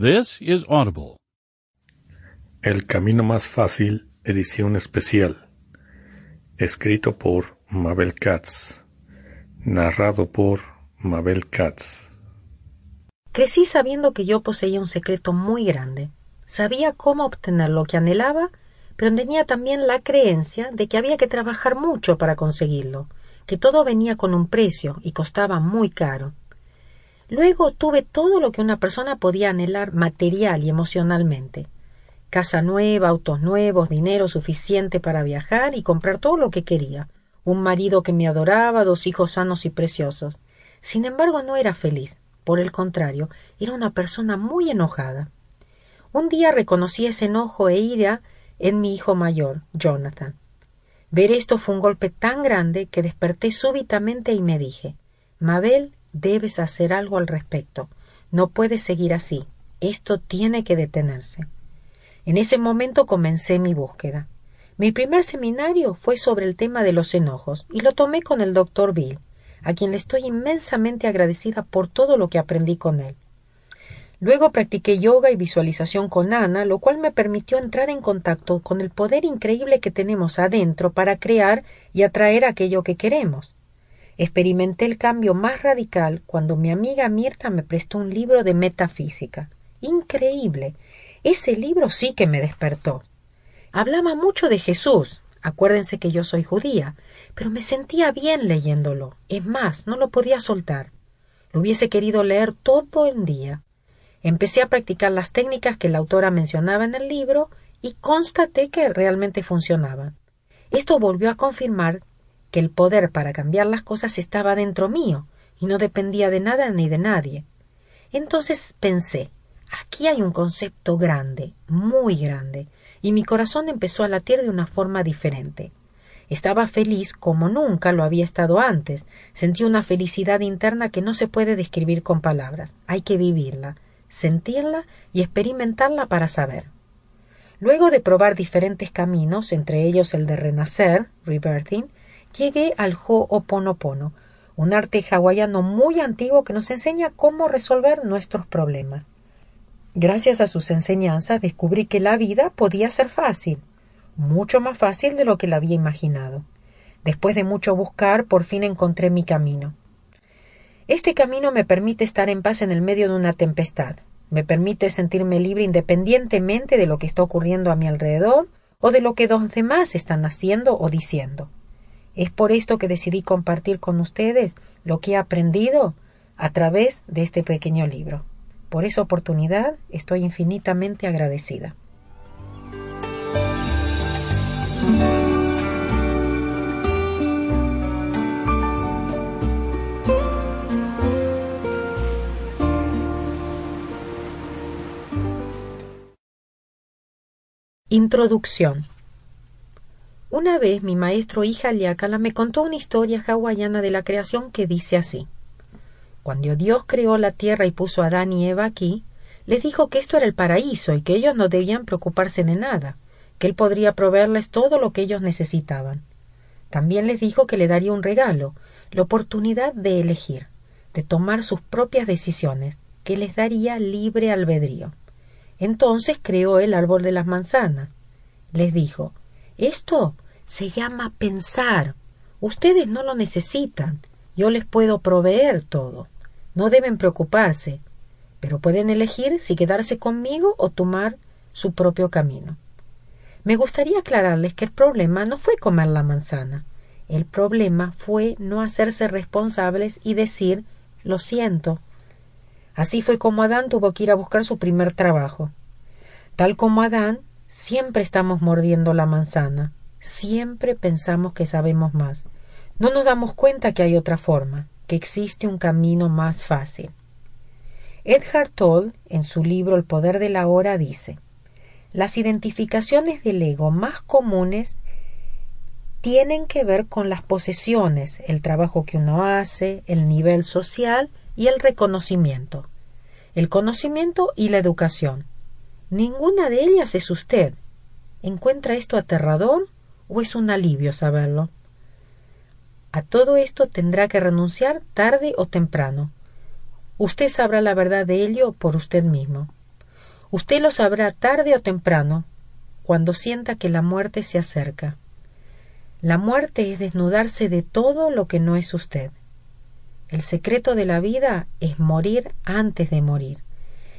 This is Audible. El Camino Más Fácil, edición especial. Escrito por Mabel Katz. Narrado por Mabel Katz. Crecí sabiendo que yo poseía un secreto muy grande. Sabía cómo obtener lo que anhelaba, pero tenía también la creencia de que había que trabajar mucho para conseguirlo, que todo venía con un precio y costaba muy caro. Luego tuve todo lo que una persona podía anhelar material y emocionalmente. Casa nueva, autos nuevos, dinero suficiente para viajar y comprar todo lo que quería. Un marido que me adoraba, dos hijos sanos y preciosos. Sin embargo, no era feliz. Por el contrario, era una persona muy enojada. Un día reconocí ese enojo e ira en mi hijo mayor, Jonathan. Ver esto fue un golpe tan grande que desperté súbitamente y me dije Mabel, Debes hacer algo al respecto. No puedes seguir así. Esto tiene que detenerse. En ese momento comencé mi búsqueda. Mi primer seminario fue sobre el tema de los enojos y lo tomé con el doctor Bill, a quien le estoy inmensamente agradecida por todo lo que aprendí con él. Luego practiqué yoga y visualización con Ana, lo cual me permitió entrar en contacto con el poder increíble que tenemos adentro para crear y atraer aquello que queremos. Experimenté el cambio más radical cuando mi amiga Mirta me prestó un libro de metafísica. Increíble. Ese libro sí que me despertó. Hablaba mucho de Jesús. Acuérdense que yo soy judía, pero me sentía bien leyéndolo. Es más, no lo podía soltar. Lo hubiese querido leer todo el día. Empecé a practicar las técnicas que la autora mencionaba en el libro y constaté que realmente funcionaban. Esto volvió a confirmar que el poder para cambiar las cosas estaba dentro mío y no dependía de nada ni de nadie. Entonces pensé, aquí hay un concepto grande, muy grande, y mi corazón empezó a latir de una forma diferente. Estaba feliz como nunca lo había estado antes. Sentí una felicidad interna que no se puede describir con palabras. Hay que vivirla, sentirla y experimentarla para saber. Luego de probar diferentes caminos, entre ellos el de renacer, rebirthing, llegué al Ho'oponopono, un arte hawaiano muy antiguo que nos enseña cómo resolver nuestros problemas. Gracias a sus enseñanzas descubrí que la vida podía ser fácil, mucho más fácil de lo que la había imaginado. Después de mucho buscar, por fin encontré mi camino. Este camino me permite estar en paz en el medio de una tempestad, me permite sentirme libre independientemente de lo que está ocurriendo a mi alrededor o de lo que los demás están haciendo o diciendo. Es por esto que decidí compartir con ustedes lo que he aprendido a través de este pequeño libro. Por esa oportunidad estoy infinitamente agradecida. Introducción una vez mi maestro hija Liakala me contó una historia hawaiana de la creación que dice así. Cuando Dios creó la tierra y puso a Adán y Eva aquí, les dijo que esto era el paraíso y que ellos no debían preocuparse de nada, que él podría proveerles todo lo que ellos necesitaban. También les dijo que le daría un regalo, la oportunidad de elegir, de tomar sus propias decisiones, que les daría libre albedrío. Entonces creó el árbol de las manzanas. Les dijo esto se llama pensar. Ustedes no lo necesitan. Yo les puedo proveer todo. No deben preocuparse, pero pueden elegir si quedarse conmigo o tomar su propio camino. Me gustaría aclararles que el problema no fue comer la manzana. El problema fue no hacerse responsables y decir lo siento. Así fue como Adán tuvo que ir a buscar su primer trabajo. Tal como Adán, Siempre estamos mordiendo la manzana, siempre pensamos que sabemos más. No nos damos cuenta que hay otra forma, que existe un camino más fácil. Edgar Toll, en su libro El poder de la hora, dice Las identificaciones del ego más comunes tienen que ver con las posesiones, el trabajo que uno hace, el nivel social y el reconocimiento. El conocimiento y la educación. Ninguna de ellas es usted. ¿Encuentra esto aterrador o es un alivio saberlo? A todo esto tendrá que renunciar tarde o temprano. Usted sabrá la verdad de ello por usted mismo. Usted lo sabrá tarde o temprano, cuando sienta que la muerte se acerca. La muerte es desnudarse de todo lo que no es usted. El secreto de la vida es morir antes de morir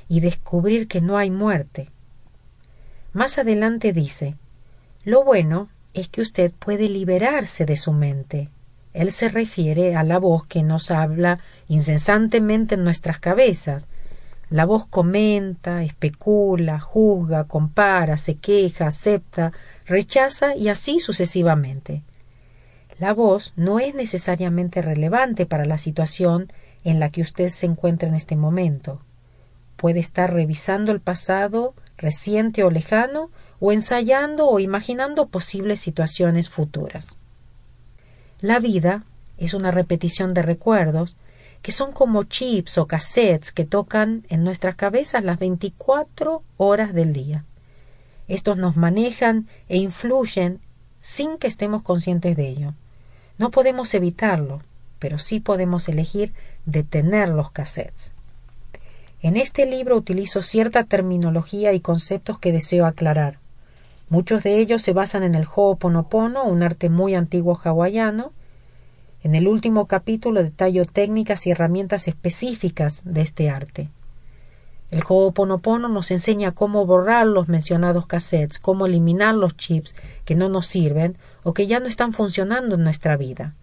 y descubrir que no hay muerte. Más adelante dice, lo bueno es que usted puede liberarse de su mente. Él se refiere a la voz que nos habla incesantemente en nuestras cabezas. La voz comenta, especula, juzga, compara, se queja, acepta, rechaza y así sucesivamente. La voz no es necesariamente relevante para la situación en la que usted se encuentra en este momento. Puede estar revisando el pasado, reciente o lejano, o ensayando o imaginando posibles situaciones futuras. La vida es una repetición de recuerdos que son como chips o cassettes que tocan en nuestras cabezas las 24 horas del día. Estos nos manejan e influyen sin que estemos conscientes de ello. No podemos evitarlo, pero sí podemos elegir detener los cassettes. En este libro utilizo cierta terminología y conceptos que deseo aclarar. Muchos de ellos se basan en el Ho'oponopono, un arte muy antiguo hawaiano. En el último capítulo detallo técnicas y herramientas específicas de este arte. El Ho'oponopono nos enseña cómo borrar los mencionados cassettes, cómo eliminar los chips que no nos sirven o que ya no están funcionando en nuestra vida.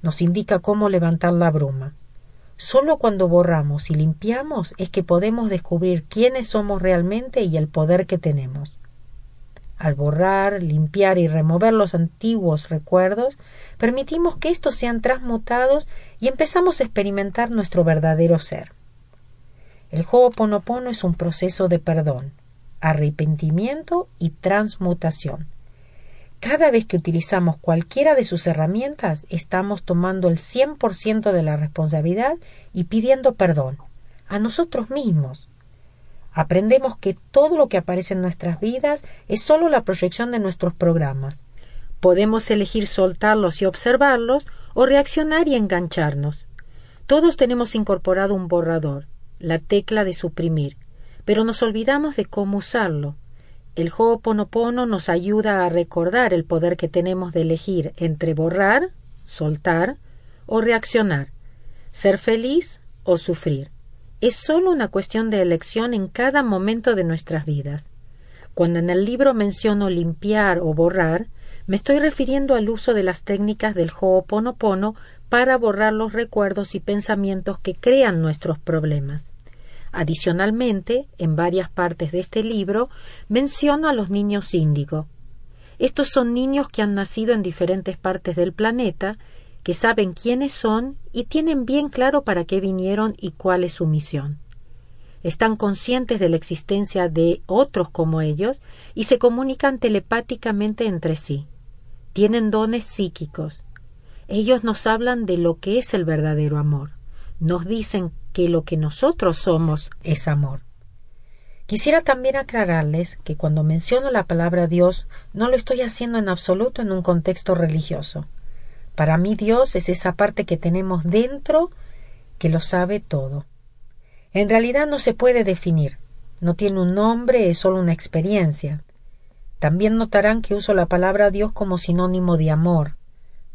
Nos indica cómo levantar la bruma. Solo cuando borramos y limpiamos es que podemos descubrir quiénes somos realmente y el poder que tenemos. Al borrar, limpiar y remover los antiguos recuerdos, permitimos que estos sean transmutados y empezamos a experimentar nuestro verdadero ser. El Ho'oponopono es un proceso de perdón, arrepentimiento y transmutación. Cada vez que utilizamos cualquiera de sus herramientas, estamos tomando el 100% de la responsabilidad y pidiendo perdón a nosotros mismos. Aprendemos que todo lo que aparece en nuestras vidas es solo la proyección de nuestros programas. Podemos elegir soltarlos y observarlos o reaccionar y engancharnos. Todos tenemos incorporado un borrador, la tecla de suprimir, pero nos olvidamos de cómo usarlo. El Ho'oponopono nos ayuda a recordar el poder que tenemos de elegir entre borrar, soltar o reaccionar, ser feliz o sufrir. Es solo una cuestión de elección en cada momento de nuestras vidas. Cuando en el libro menciono limpiar o borrar, me estoy refiriendo al uso de las técnicas del Ho'oponopono para borrar los recuerdos y pensamientos que crean nuestros problemas. Adicionalmente, en varias partes de este libro, menciono a los niños índigo. Estos son niños que han nacido en diferentes partes del planeta, que saben quiénes son y tienen bien claro para qué vinieron y cuál es su misión. Están conscientes de la existencia de otros como ellos y se comunican telepáticamente entre sí. Tienen dones psíquicos. Ellos nos hablan de lo que es el verdadero amor. Nos dicen que lo que nosotros somos es amor. Quisiera también aclararles que cuando menciono la palabra Dios no lo estoy haciendo en absoluto en un contexto religioso. Para mí Dios es esa parte que tenemos dentro que lo sabe todo. En realidad no se puede definir, no tiene un nombre, es solo una experiencia. También notarán que uso la palabra Dios como sinónimo de amor.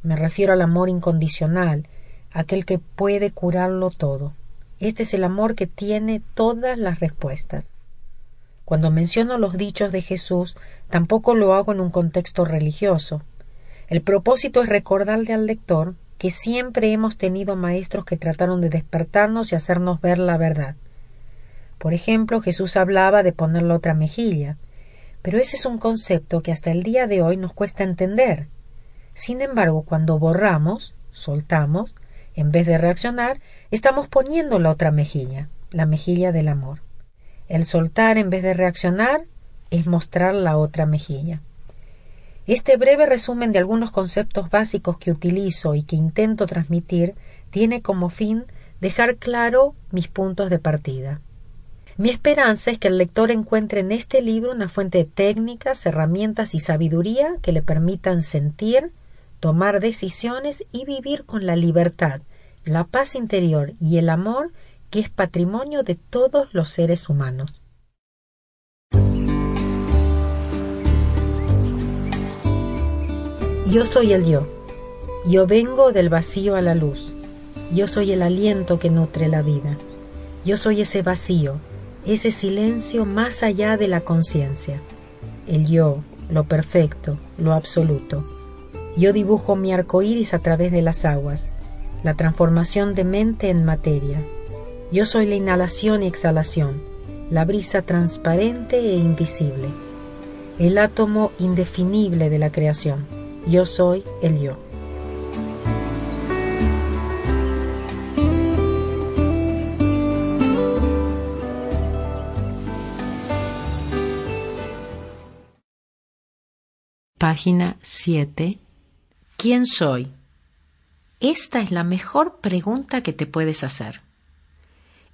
Me refiero al amor incondicional, aquel que puede curarlo todo. Este es el amor que tiene todas las respuestas. Cuando menciono los dichos de Jesús, tampoco lo hago en un contexto religioso. El propósito es recordarle al lector que siempre hemos tenido maestros que trataron de despertarnos y hacernos ver la verdad. Por ejemplo, Jesús hablaba de poner la otra mejilla, pero ese es un concepto que hasta el día de hoy nos cuesta entender. Sin embargo, cuando borramos, soltamos, en vez de reaccionar, estamos poniendo la otra mejilla, la mejilla del amor. El soltar en vez de reaccionar es mostrar la otra mejilla. Este breve resumen de algunos conceptos básicos que utilizo y que intento transmitir tiene como fin dejar claro mis puntos de partida. Mi esperanza es que el lector encuentre en este libro una fuente de técnicas, herramientas y sabiduría que le permitan sentir, tomar decisiones y vivir con la libertad la paz interior y el amor que es patrimonio de todos los seres humanos. Yo soy el yo. Yo vengo del vacío a la luz. Yo soy el aliento que nutre la vida. Yo soy ese vacío, ese silencio más allá de la conciencia. El yo, lo perfecto, lo absoluto. Yo dibujo mi arco iris a través de las aguas la transformación de mente en materia. Yo soy la inhalación y exhalación, la brisa transparente e invisible, el átomo indefinible de la creación. Yo soy el yo. Página 7. ¿Quién soy? Esta es la mejor pregunta que te puedes hacer.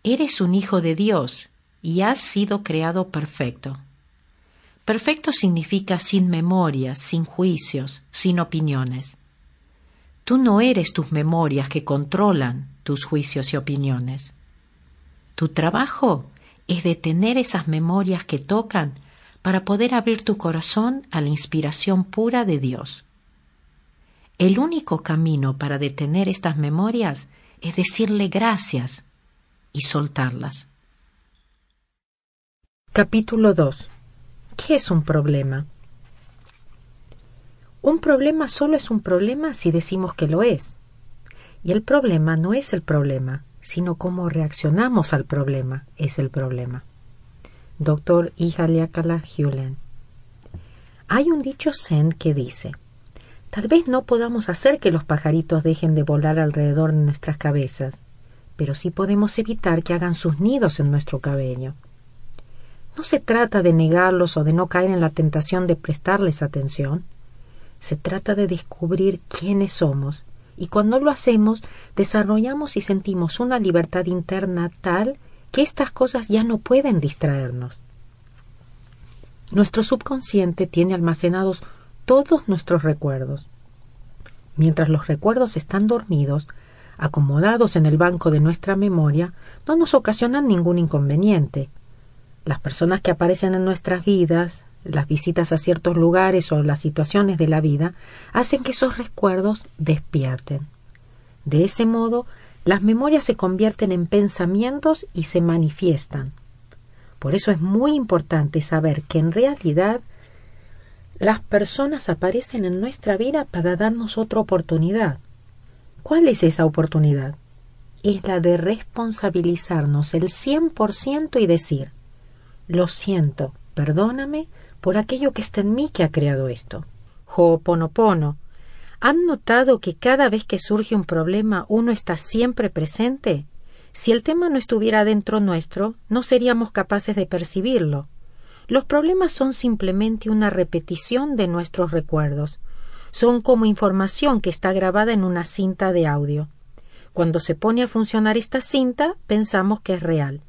Eres un hijo de Dios y has sido creado perfecto. Perfecto significa sin memorias, sin juicios, sin opiniones. Tú no eres tus memorias que controlan tus juicios y opiniones. Tu trabajo es detener esas memorias que tocan para poder abrir tu corazón a la inspiración pura de Dios. El único camino para detener estas memorias es decirle gracias y soltarlas. Capítulo 2. ¿Qué es un problema? Un problema solo es un problema si decimos que lo es. Y el problema no es el problema, sino cómo reaccionamos al problema es el problema. Dr. Ihaliakala Hulen. Hay un dicho zen que dice, tal vez no podamos hacer que los pajaritos dejen de volar alrededor de nuestras cabezas, pero sí podemos evitar que hagan sus nidos en nuestro cabello. No se trata de negarlos o de no caer en la tentación de prestarles atención. Se trata de descubrir quiénes somos y cuando lo hacemos desarrollamos y sentimos una libertad interna tal que estas cosas ya no pueden distraernos. Nuestro subconsciente tiene almacenados todos nuestros recuerdos. Mientras los recuerdos están dormidos, acomodados en el banco de nuestra memoria, no nos ocasionan ningún inconveniente. Las personas que aparecen en nuestras vidas, las visitas a ciertos lugares o las situaciones de la vida, hacen que esos recuerdos despierten. De ese modo, las memorias se convierten en pensamientos y se manifiestan. Por eso es muy importante saber que en realidad las personas aparecen en nuestra vida para darnos otra oportunidad. ¿Cuál es esa oportunidad? Es la de responsabilizarnos el cien por ciento y decir, lo siento, perdóname por aquello que está en mí que ha creado esto. Ho'oponopono ¿Han notado que cada vez que surge un problema uno está siempre presente? Si el tema no estuviera dentro nuestro, no seríamos capaces de percibirlo. Los problemas son simplemente una repetición de nuestros recuerdos. Son como información que está grabada en una cinta de audio. Cuando se pone a funcionar esta cinta, pensamos que es real.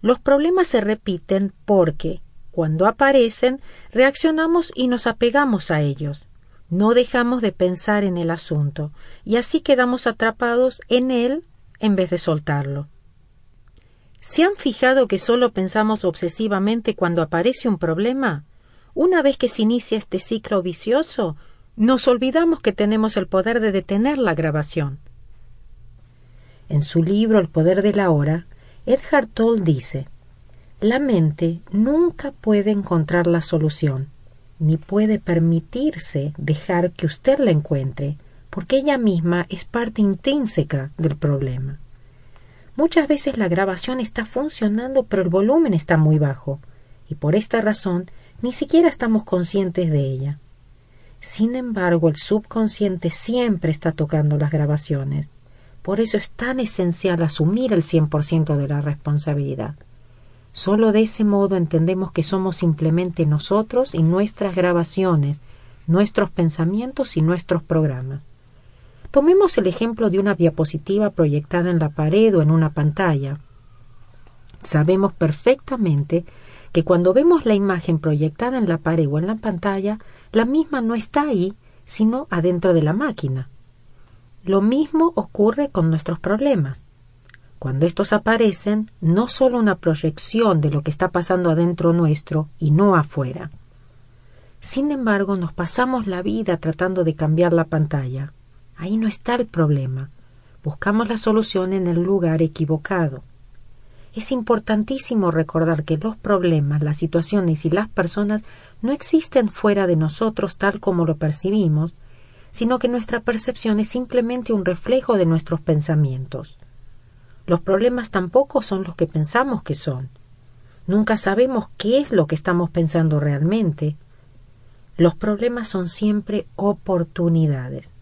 Los problemas se repiten porque, cuando aparecen, reaccionamos y nos apegamos a ellos no dejamos de pensar en el asunto y así quedamos atrapados en él en vez de soltarlo. ¿Se han fijado que solo pensamos obsesivamente cuando aparece un problema? Una vez que se inicia este ciclo vicioso, nos olvidamos que tenemos el poder de detener la grabación. En su libro El poder de la hora, Edgar Toll dice La mente nunca puede encontrar la solución ni puede permitirse dejar que usted la encuentre, porque ella misma es parte intrínseca del problema. Muchas veces la grabación está funcionando, pero el volumen está muy bajo, y por esta razón ni siquiera estamos conscientes de ella. Sin embargo, el subconsciente siempre está tocando las grabaciones. Por eso es tan esencial asumir el cien por ciento de la responsabilidad. Solo de ese modo entendemos que somos simplemente nosotros y nuestras grabaciones, nuestros pensamientos y nuestros programas. Tomemos el ejemplo de una diapositiva proyectada en la pared o en una pantalla. Sabemos perfectamente que cuando vemos la imagen proyectada en la pared o en la pantalla, la misma no está ahí, sino adentro de la máquina. Lo mismo ocurre con nuestros problemas. Cuando estos aparecen, no solo una proyección de lo que está pasando adentro nuestro y no afuera. Sin embargo, nos pasamos la vida tratando de cambiar la pantalla. Ahí no está el problema. Buscamos la solución en el lugar equivocado. Es importantísimo recordar que los problemas, las situaciones y las personas no existen fuera de nosotros tal como lo percibimos, sino que nuestra percepción es simplemente un reflejo de nuestros pensamientos. Los problemas tampoco son los que pensamos que son. Nunca sabemos qué es lo que estamos pensando realmente, los problemas son siempre oportunidades.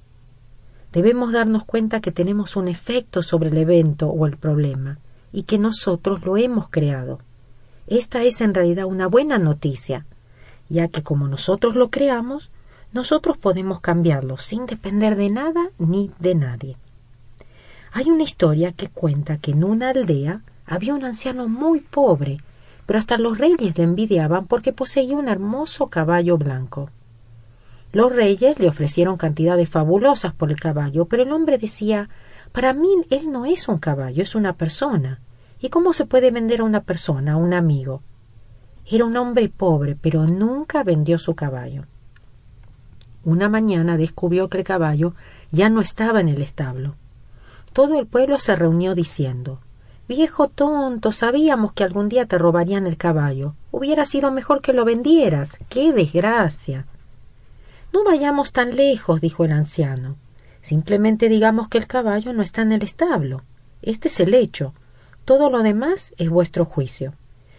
Debemos darnos cuenta que tenemos un efecto sobre el evento o el problema y que nosotros lo hemos creado. Esta es en realidad una buena noticia, ya que como nosotros lo creamos, nosotros podemos cambiarlo sin depender de nada ni de nadie. Hay una historia que cuenta que en una aldea había un anciano muy pobre pero hasta los reyes le envidiaban porque poseía un hermoso caballo blanco. Los reyes le ofrecieron cantidades fabulosas por el caballo, pero el hombre decía Para mí él no es un caballo, es una persona. ¿Y cómo se puede vender a una persona, a un amigo? Era un hombre pobre, pero nunca vendió su caballo. Una mañana descubrió que el caballo ya no estaba en el establo. Todo el pueblo se reunió diciendo Viejo tonto, sabíamos que algún día te robarían el caballo. Hubiera sido mejor que lo vendieras. ¡Qué desgracia! No vayamos tan lejos, dijo el anciano. Simplemente digamos que el caballo no está en el establo. Este es el hecho. Todo lo demás es vuestro juicio.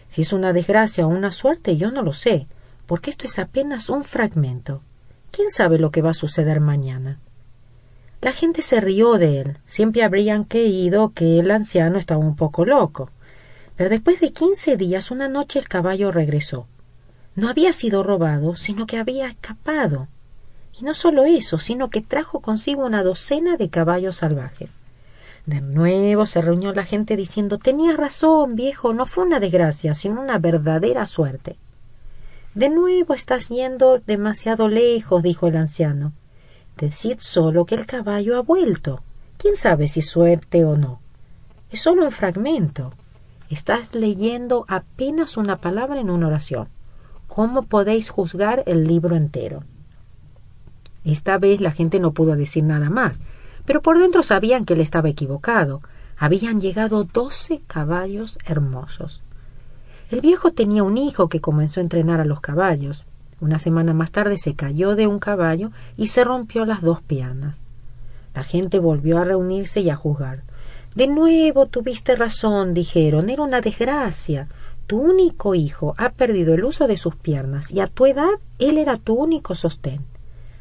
Si es una desgracia o una suerte, yo no lo sé, porque esto es apenas un fragmento. ¿Quién sabe lo que va a suceder mañana? La gente se rió de él. Siempre habrían creído que el anciano estaba un poco loco. Pero después de quince días, una noche el caballo regresó. No había sido robado, sino que había escapado. Y no solo eso, sino que trajo consigo una docena de caballos salvajes. De nuevo se reunió la gente diciendo Tenías razón, viejo, no fue una desgracia, sino una verdadera suerte. De nuevo estás yendo demasiado lejos, dijo el anciano. Decid solo que el caballo ha vuelto. ¿Quién sabe si suerte o no? Es solo un fragmento. Estás leyendo apenas una palabra en una oración. ¿Cómo podéis juzgar el libro entero? Esta vez la gente no pudo decir nada más, pero por dentro sabían que él estaba equivocado. Habían llegado doce caballos hermosos. El viejo tenía un hijo que comenzó a entrenar a los caballos. Una semana más tarde se cayó de un caballo y se rompió las dos piernas. La gente volvió a reunirse y a juzgar. De nuevo tuviste razón, dijeron, era una desgracia. Tu único hijo ha perdido el uso de sus piernas y a tu edad él era tu único sostén.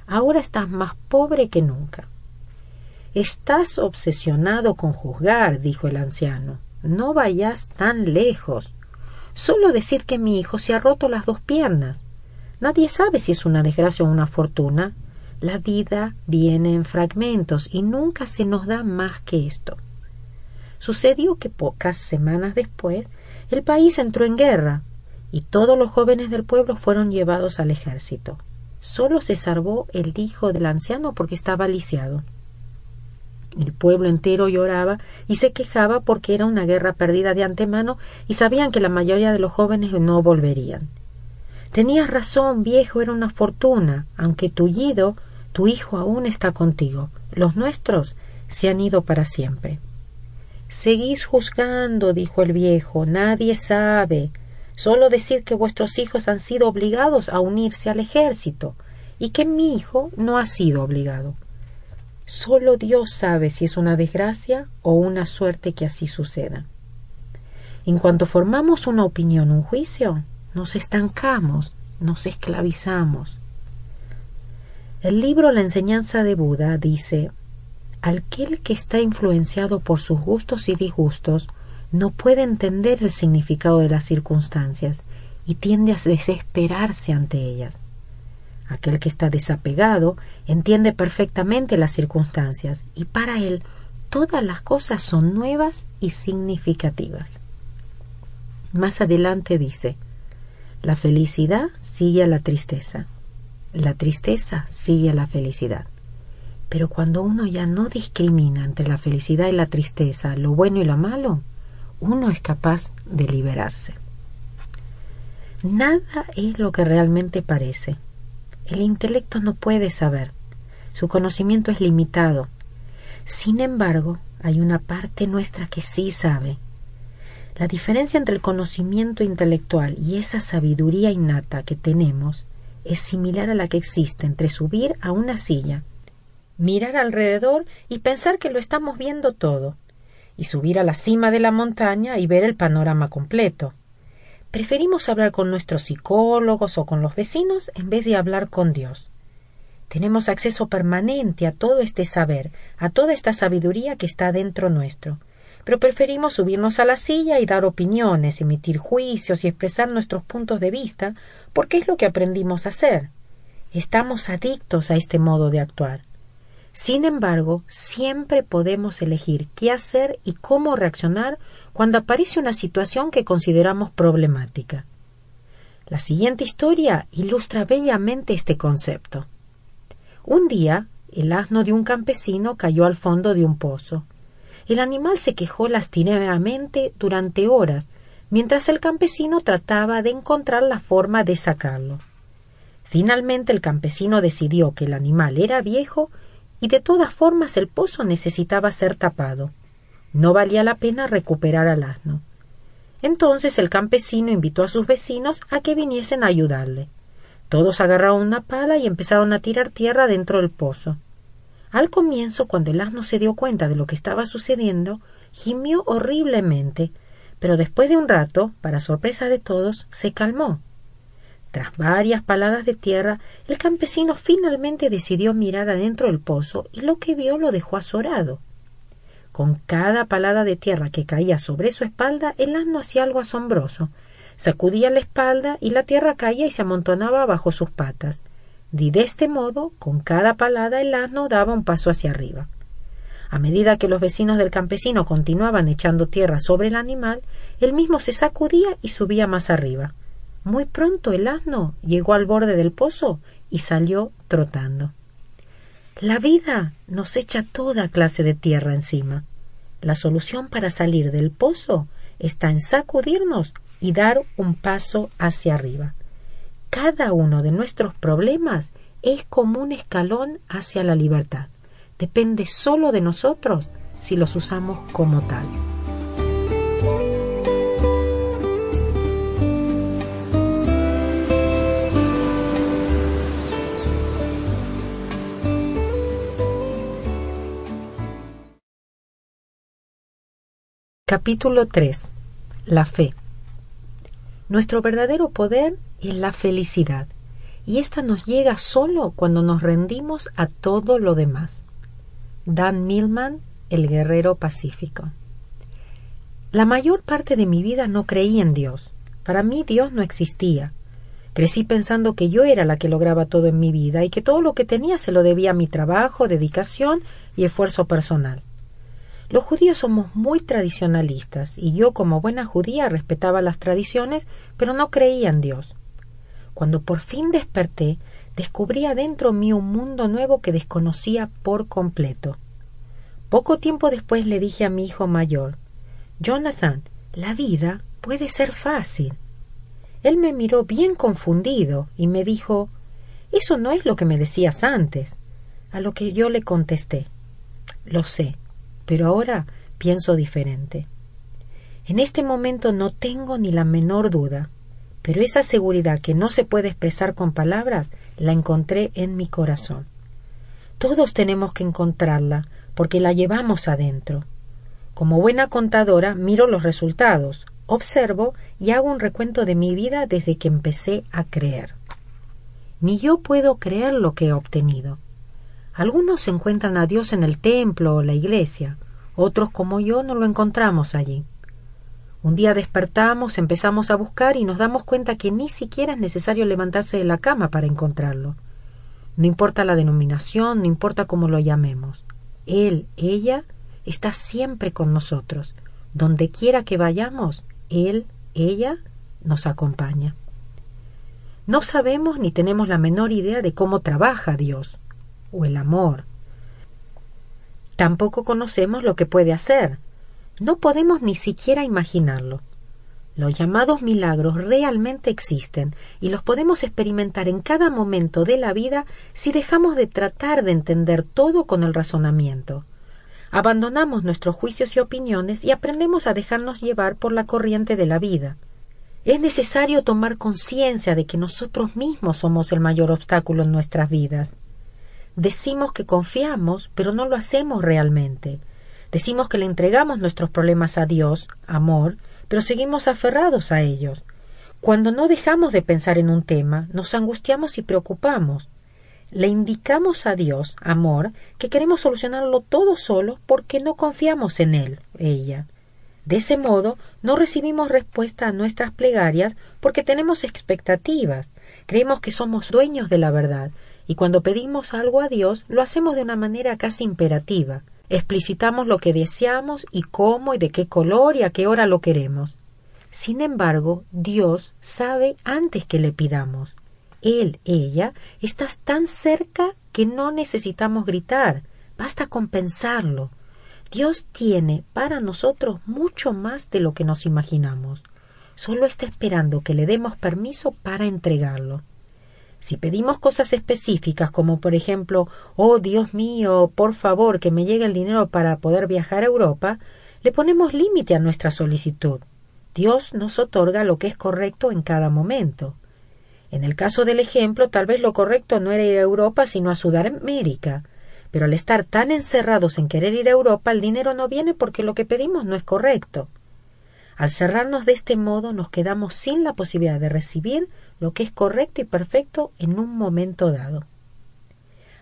Ahora estás más pobre que nunca. Estás obsesionado con juzgar, dijo el anciano. No vayas tan lejos. Solo decir que mi hijo se ha roto las dos piernas. Nadie sabe si es una desgracia o una fortuna. La vida viene en fragmentos y nunca se nos da más que esto. Sucedió que pocas semanas después el país entró en guerra y todos los jóvenes del pueblo fueron llevados al ejército. Solo se salvó el hijo del anciano porque estaba lisiado. El pueblo entero lloraba y se quejaba porque era una guerra perdida de antemano y sabían que la mayoría de los jóvenes no volverían. Tenías razón, viejo, era una fortuna, aunque tullido, tu hijo aún está contigo. Los nuestros se han ido para siempre. Seguís juzgando, dijo el viejo, nadie sabe. Solo decir que vuestros hijos han sido obligados a unirse al ejército y que mi hijo no ha sido obligado. Solo Dios sabe si es una desgracia o una suerte que así suceda. En cuanto formamos una opinión, un juicio, nos estancamos, nos esclavizamos. El libro La enseñanza de Buda dice, aquel que está influenciado por sus gustos y disgustos no puede entender el significado de las circunstancias y tiende a desesperarse ante ellas. Aquel que está desapegado entiende perfectamente las circunstancias y para él todas las cosas son nuevas y significativas. Más adelante dice, la felicidad sigue a la tristeza. La tristeza sigue a la felicidad. Pero cuando uno ya no discrimina entre la felicidad y la tristeza, lo bueno y lo malo, uno es capaz de liberarse. Nada es lo que realmente parece. El intelecto no puede saber. Su conocimiento es limitado. Sin embargo, hay una parte nuestra que sí sabe. La diferencia entre el conocimiento intelectual y esa sabiduría innata que tenemos es similar a la que existe entre subir a una silla, mirar alrededor y pensar que lo estamos viendo todo, y subir a la cima de la montaña y ver el panorama completo. Preferimos hablar con nuestros psicólogos o con los vecinos en vez de hablar con Dios. Tenemos acceso permanente a todo este saber, a toda esta sabiduría que está dentro nuestro, pero preferimos subirnos a la silla y dar opiniones, emitir juicios y expresar nuestros puntos de vista, porque es lo que aprendimos a hacer. Estamos adictos a este modo de actuar. Sin embargo, siempre podemos elegir qué hacer y cómo reaccionar cuando aparece una situación que consideramos problemática. La siguiente historia ilustra bellamente este concepto. Un día, el asno de un campesino cayó al fondo de un pozo. El animal se quejó lastimosamente durante horas, mientras el campesino trataba de encontrar la forma de sacarlo. Finalmente el campesino decidió que el animal era viejo y de todas formas el pozo necesitaba ser tapado. No valía la pena recuperar al asno. Entonces el campesino invitó a sus vecinos a que viniesen a ayudarle. Todos agarraron una pala y empezaron a tirar tierra dentro del pozo. Al comienzo, cuando el asno se dio cuenta de lo que estaba sucediendo, gimió horriblemente, pero después de un rato, para sorpresa de todos, se calmó. Tras varias paladas de tierra, el campesino finalmente decidió mirar adentro del pozo y lo que vio lo dejó azorado. Con cada palada de tierra que caía sobre su espalda, el asno hacía algo asombroso. Sacudía la espalda y la tierra caía y se amontonaba bajo sus patas. Y de este modo, con cada palada, el asno daba un paso hacia arriba. A medida que los vecinos del campesino continuaban echando tierra sobre el animal, él mismo se sacudía y subía más arriba. Muy pronto el asno llegó al borde del pozo y salió trotando. La vida nos echa toda clase de tierra encima. La solución para salir del pozo está en sacudirnos y dar un paso hacia arriba. Cada uno de nuestros problemas es como un escalón hacia la libertad. Depende solo de nosotros si los usamos como tal. Capítulo 3. La fe. Nuestro verdadero poder es la felicidad, y ésta nos llega solo cuando nos rendimos a todo lo demás. Dan Millman, el guerrero pacífico. La mayor parte de mi vida no creí en Dios. Para mí Dios no existía. Crecí pensando que yo era la que lograba todo en mi vida y que todo lo que tenía se lo debía a mi trabajo, dedicación y esfuerzo personal. Los judíos somos muy tradicionalistas y yo como buena judía respetaba las tradiciones, pero no creía en Dios. Cuando por fin desperté, descubrí adentro mío un mundo nuevo que desconocía por completo. Poco tiempo después le dije a mi hijo mayor Jonathan, la vida puede ser fácil. Él me miró bien confundido y me dijo Eso no es lo que me decías antes. A lo que yo le contesté Lo sé, pero ahora pienso diferente. En este momento no tengo ni la menor duda, pero esa seguridad que no se puede expresar con palabras la encontré en mi corazón. Todos tenemos que encontrarla porque la llevamos adentro. Como buena contadora miro los resultados, observo y hago un recuento de mi vida desde que empecé a creer. Ni yo puedo creer lo que he obtenido. Algunos encuentran a Dios en el templo o la iglesia, otros como yo no lo encontramos allí. Un día despertamos, empezamos a buscar y nos damos cuenta que ni siquiera es necesario levantarse de la cama para encontrarlo. No importa la denominación, no importa cómo lo llamemos. Él, ella, está siempre con nosotros. Donde quiera que vayamos, Él, ella, nos acompaña. No sabemos ni tenemos la menor idea de cómo trabaja Dios, o el amor. Tampoco conocemos lo que puede hacer. No podemos ni siquiera imaginarlo. Los llamados milagros realmente existen y los podemos experimentar en cada momento de la vida si dejamos de tratar de entender todo con el razonamiento. Abandonamos nuestros juicios y opiniones y aprendemos a dejarnos llevar por la corriente de la vida. Es necesario tomar conciencia de que nosotros mismos somos el mayor obstáculo en nuestras vidas. Decimos que confiamos, pero no lo hacemos realmente. Decimos que le entregamos nuestros problemas a Dios, amor, pero seguimos aferrados a ellos. Cuando no dejamos de pensar en un tema, nos angustiamos y preocupamos. Le indicamos a Dios, amor, que queremos solucionarlo todo solo porque no confiamos en Él, ella. De ese modo, no recibimos respuesta a nuestras plegarias porque tenemos expectativas. Creemos que somos dueños de la verdad, y cuando pedimos algo a Dios, lo hacemos de una manera casi imperativa. Explicitamos lo que deseamos y cómo y de qué color y a qué hora lo queremos. Sin embargo, Dios sabe antes que le pidamos. Él, ella, está tan cerca que no necesitamos gritar, basta con pensarlo. Dios tiene para nosotros mucho más de lo que nos imaginamos. Solo está esperando que le demos permiso para entregarlo. Si pedimos cosas específicas como por ejemplo, oh Dios mío, por favor que me llegue el dinero para poder viajar a Europa, le ponemos límite a nuestra solicitud. Dios nos otorga lo que es correcto en cada momento. En el caso del ejemplo, tal vez lo correcto no era ir a Europa sino a Sudamérica. Pero al estar tan encerrados en querer ir a Europa, el dinero no viene porque lo que pedimos no es correcto. Al cerrarnos de este modo nos quedamos sin la posibilidad de recibir lo que es correcto y perfecto en un momento dado.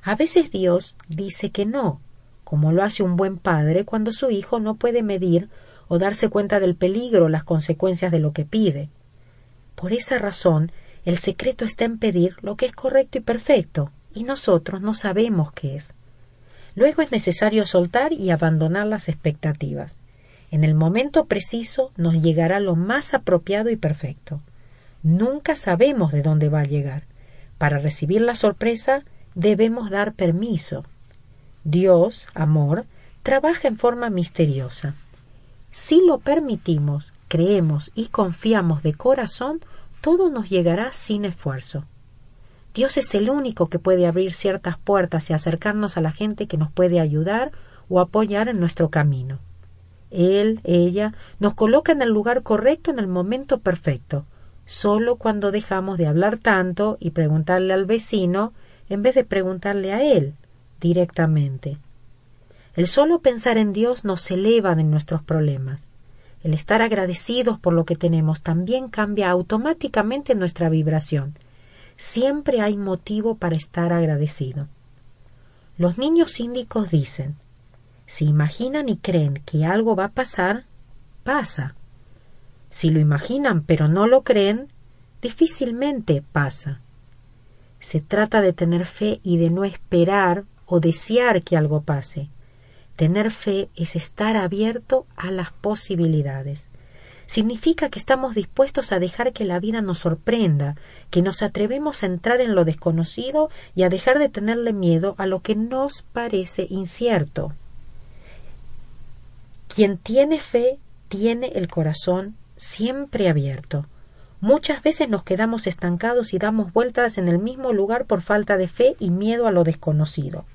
A veces Dios dice que no, como lo hace un buen padre cuando su hijo no puede medir o darse cuenta del peligro o las consecuencias de lo que pide. Por esa razón, el secreto está en pedir lo que es correcto y perfecto, y nosotros no sabemos qué es. Luego es necesario soltar y abandonar las expectativas. En el momento preciso nos llegará lo más apropiado y perfecto. Nunca sabemos de dónde va a llegar. Para recibir la sorpresa debemos dar permiso. Dios, amor, trabaja en forma misteriosa. Si lo permitimos, creemos y confiamos de corazón, todo nos llegará sin esfuerzo. Dios es el único que puede abrir ciertas puertas y acercarnos a la gente que nos puede ayudar o apoyar en nuestro camino él, ella, nos coloca en el lugar correcto en el momento perfecto, solo cuando dejamos de hablar tanto y preguntarle al vecino en vez de preguntarle a él directamente. El solo pensar en Dios nos eleva de nuestros problemas. El estar agradecidos por lo que tenemos también cambia automáticamente nuestra vibración. Siempre hay motivo para estar agradecido. Los niños síndicos dicen si imaginan y creen que algo va a pasar, pasa. Si lo imaginan pero no lo creen, difícilmente pasa. Se trata de tener fe y de no esperar o desear que algo pase. Tener fe es estar abierto a las posibilidades. Significa que estamos dispuestos a dejar que la vida nos sorprenda, que nos atrevemos a entrar en lo desconocido y a dejar de tenerle miedo a lo que nos parece incierto. Quien tiene fe tiene el corazón siempre abierto. Muchas veces nos quedamos estancados y damos vueltas en el mismo lugar por falta de fe y miedo a lo desconocido.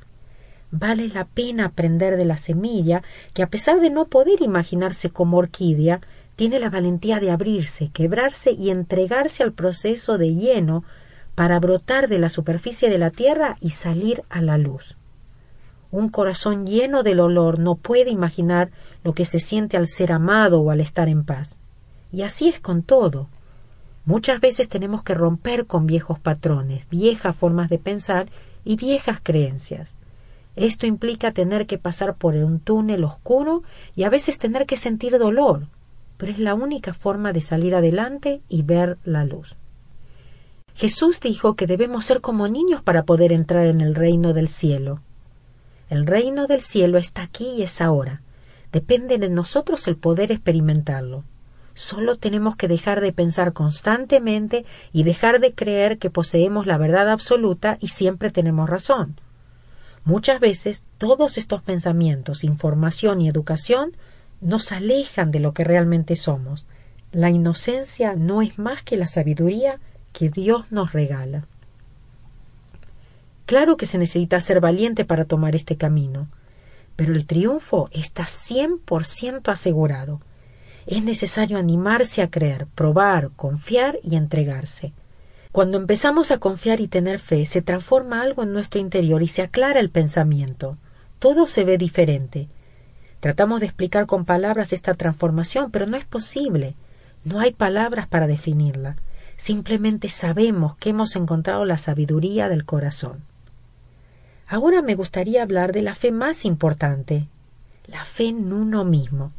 Vale la pena aprender de la semilla que a pesar de no poder imaginarse como orquídea, tiene la valentía de abrirse, quebrarse y entregarse al proceso de lleno para brotar de la superficie de la tierra y salir a la luz. Un corazón lleno del olor no puede imaginar lo que se siente al ser amado o al estar en paz. Y así es con todo. Muchas veces tenemos que romper con viejos patrones, viejas formas de pensar y viejas creencias. Esto implica tener que pasar por un túnel oscuro y a veces tener que sentir dolor, pero es la única forma de salir adelante y ver la luz. Jesús dijo que debemos ser como niños para poder entrar en el reino del cielo. El reino del cielo está aquí y es ahora. Depende de nosotros el poder experimentarlo. Solo tenemos que dejar de pensar constantemente y dejar de creer que poseemos la verdad absoluta y siempre tenemos razón. Muchas veces todos estos pensamientos, información y educación nos alejan de lo que realmente somos. la inocencia no es más que la sabiduría que Dios nos regala. Claro que se necesita ser valiente para tomar este camino, pero el triunfo está cien por ciento asegurado. Es necesario animarse a creer, probar, confiar y entregarse. Cuando empezamos a confiar y tener fe, se transforma algo en nuestro interior y se aclara el pensamiento. Todo se ve diferente. Tratamos de explicar con palabras esta transformación, pero no es posible. No hay palabras para definirla. Simplemente sabemos que hemos encontrado la sabiduría del corazón. Ahora me gustaría hablar de la fe más importante, la fe en uno mismo.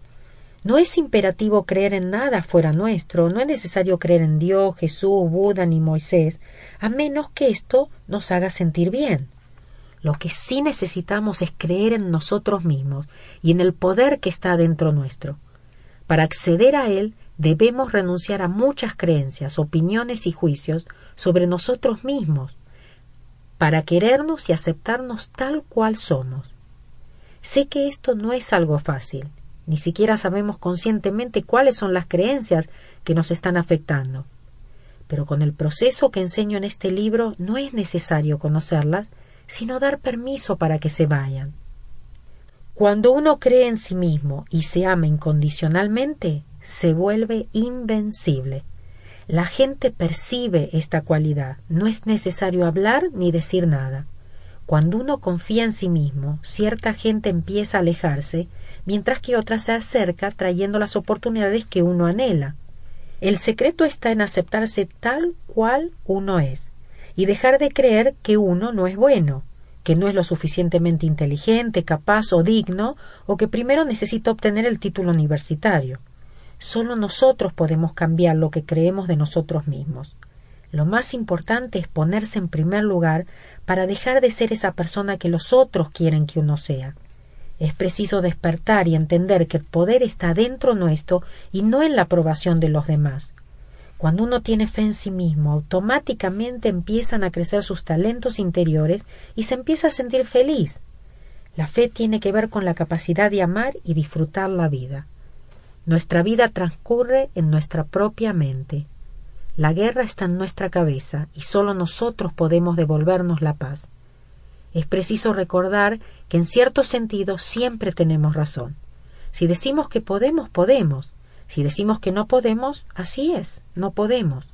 No es imperativo creer en nada fuera nuestro, no es necesario creer en Dios, Jesús, Buda ni Moisés, a menos que esto nos haga sentir bien. Lo que sí necesitamos es creer en nosotros mismos y en el poder que está dentro nuestro. Para acceder a él debemos renunciar a muchas creencias, opiniones y juicios sobre nosotros mismos, para querernos y aceptarnos tal cual somos. Sé que esto no es algo fácil, ni siquiera sabemos conscientemente cuáles son las creencias que nos están afectando. Pero con el proceso que enseño en este libro no es necesario conocerlas, sino dar permiso para que se vayan. Cuando uno cree en sí mismo y se ama incondicionalmente, se vuelve invencible. La gente percibe esta cualidad, no es necesario hablar ni decir nada. Cuando uno confía en sí mismo, cierta gente empieza a alejarse mientras que otra se acerca trayendo las oportunidades que uno anhela. El secreto está en aceptarse tal cual uno es y dejar de creer que uno no es bueno, que no es lo suficientemente inteligente, capaz o digno, o que primero necesita obtener el título universitario. Solo nosotros podemos cambiar lo que creemos de nosotros mismos. Lo más importante es ponerse en primer lugar para dejar de ser esa persona que los otros quieren que uno sea. Es preciso despertar y entender que el poder está dentro nuestro y no en la aprobación de los demás. Cuando uno tiene fe en sí mismo, automáticamente empiezan a crecer sus talentos interiores y se empieza a sentir feliz. La fe tiene que ver con la capacidad de amar y disfrutar la vida. Nuestra vida transcurre en nuestra propia mente. La guerra está en nuestra cabeza y solo nosotros podemos devolvernos la paz. Es preciso recordar que en cierto sentido siempre tenemos razón. Si decimos que podemos, podemos. Si decimos que no podemos, así es, no podemos.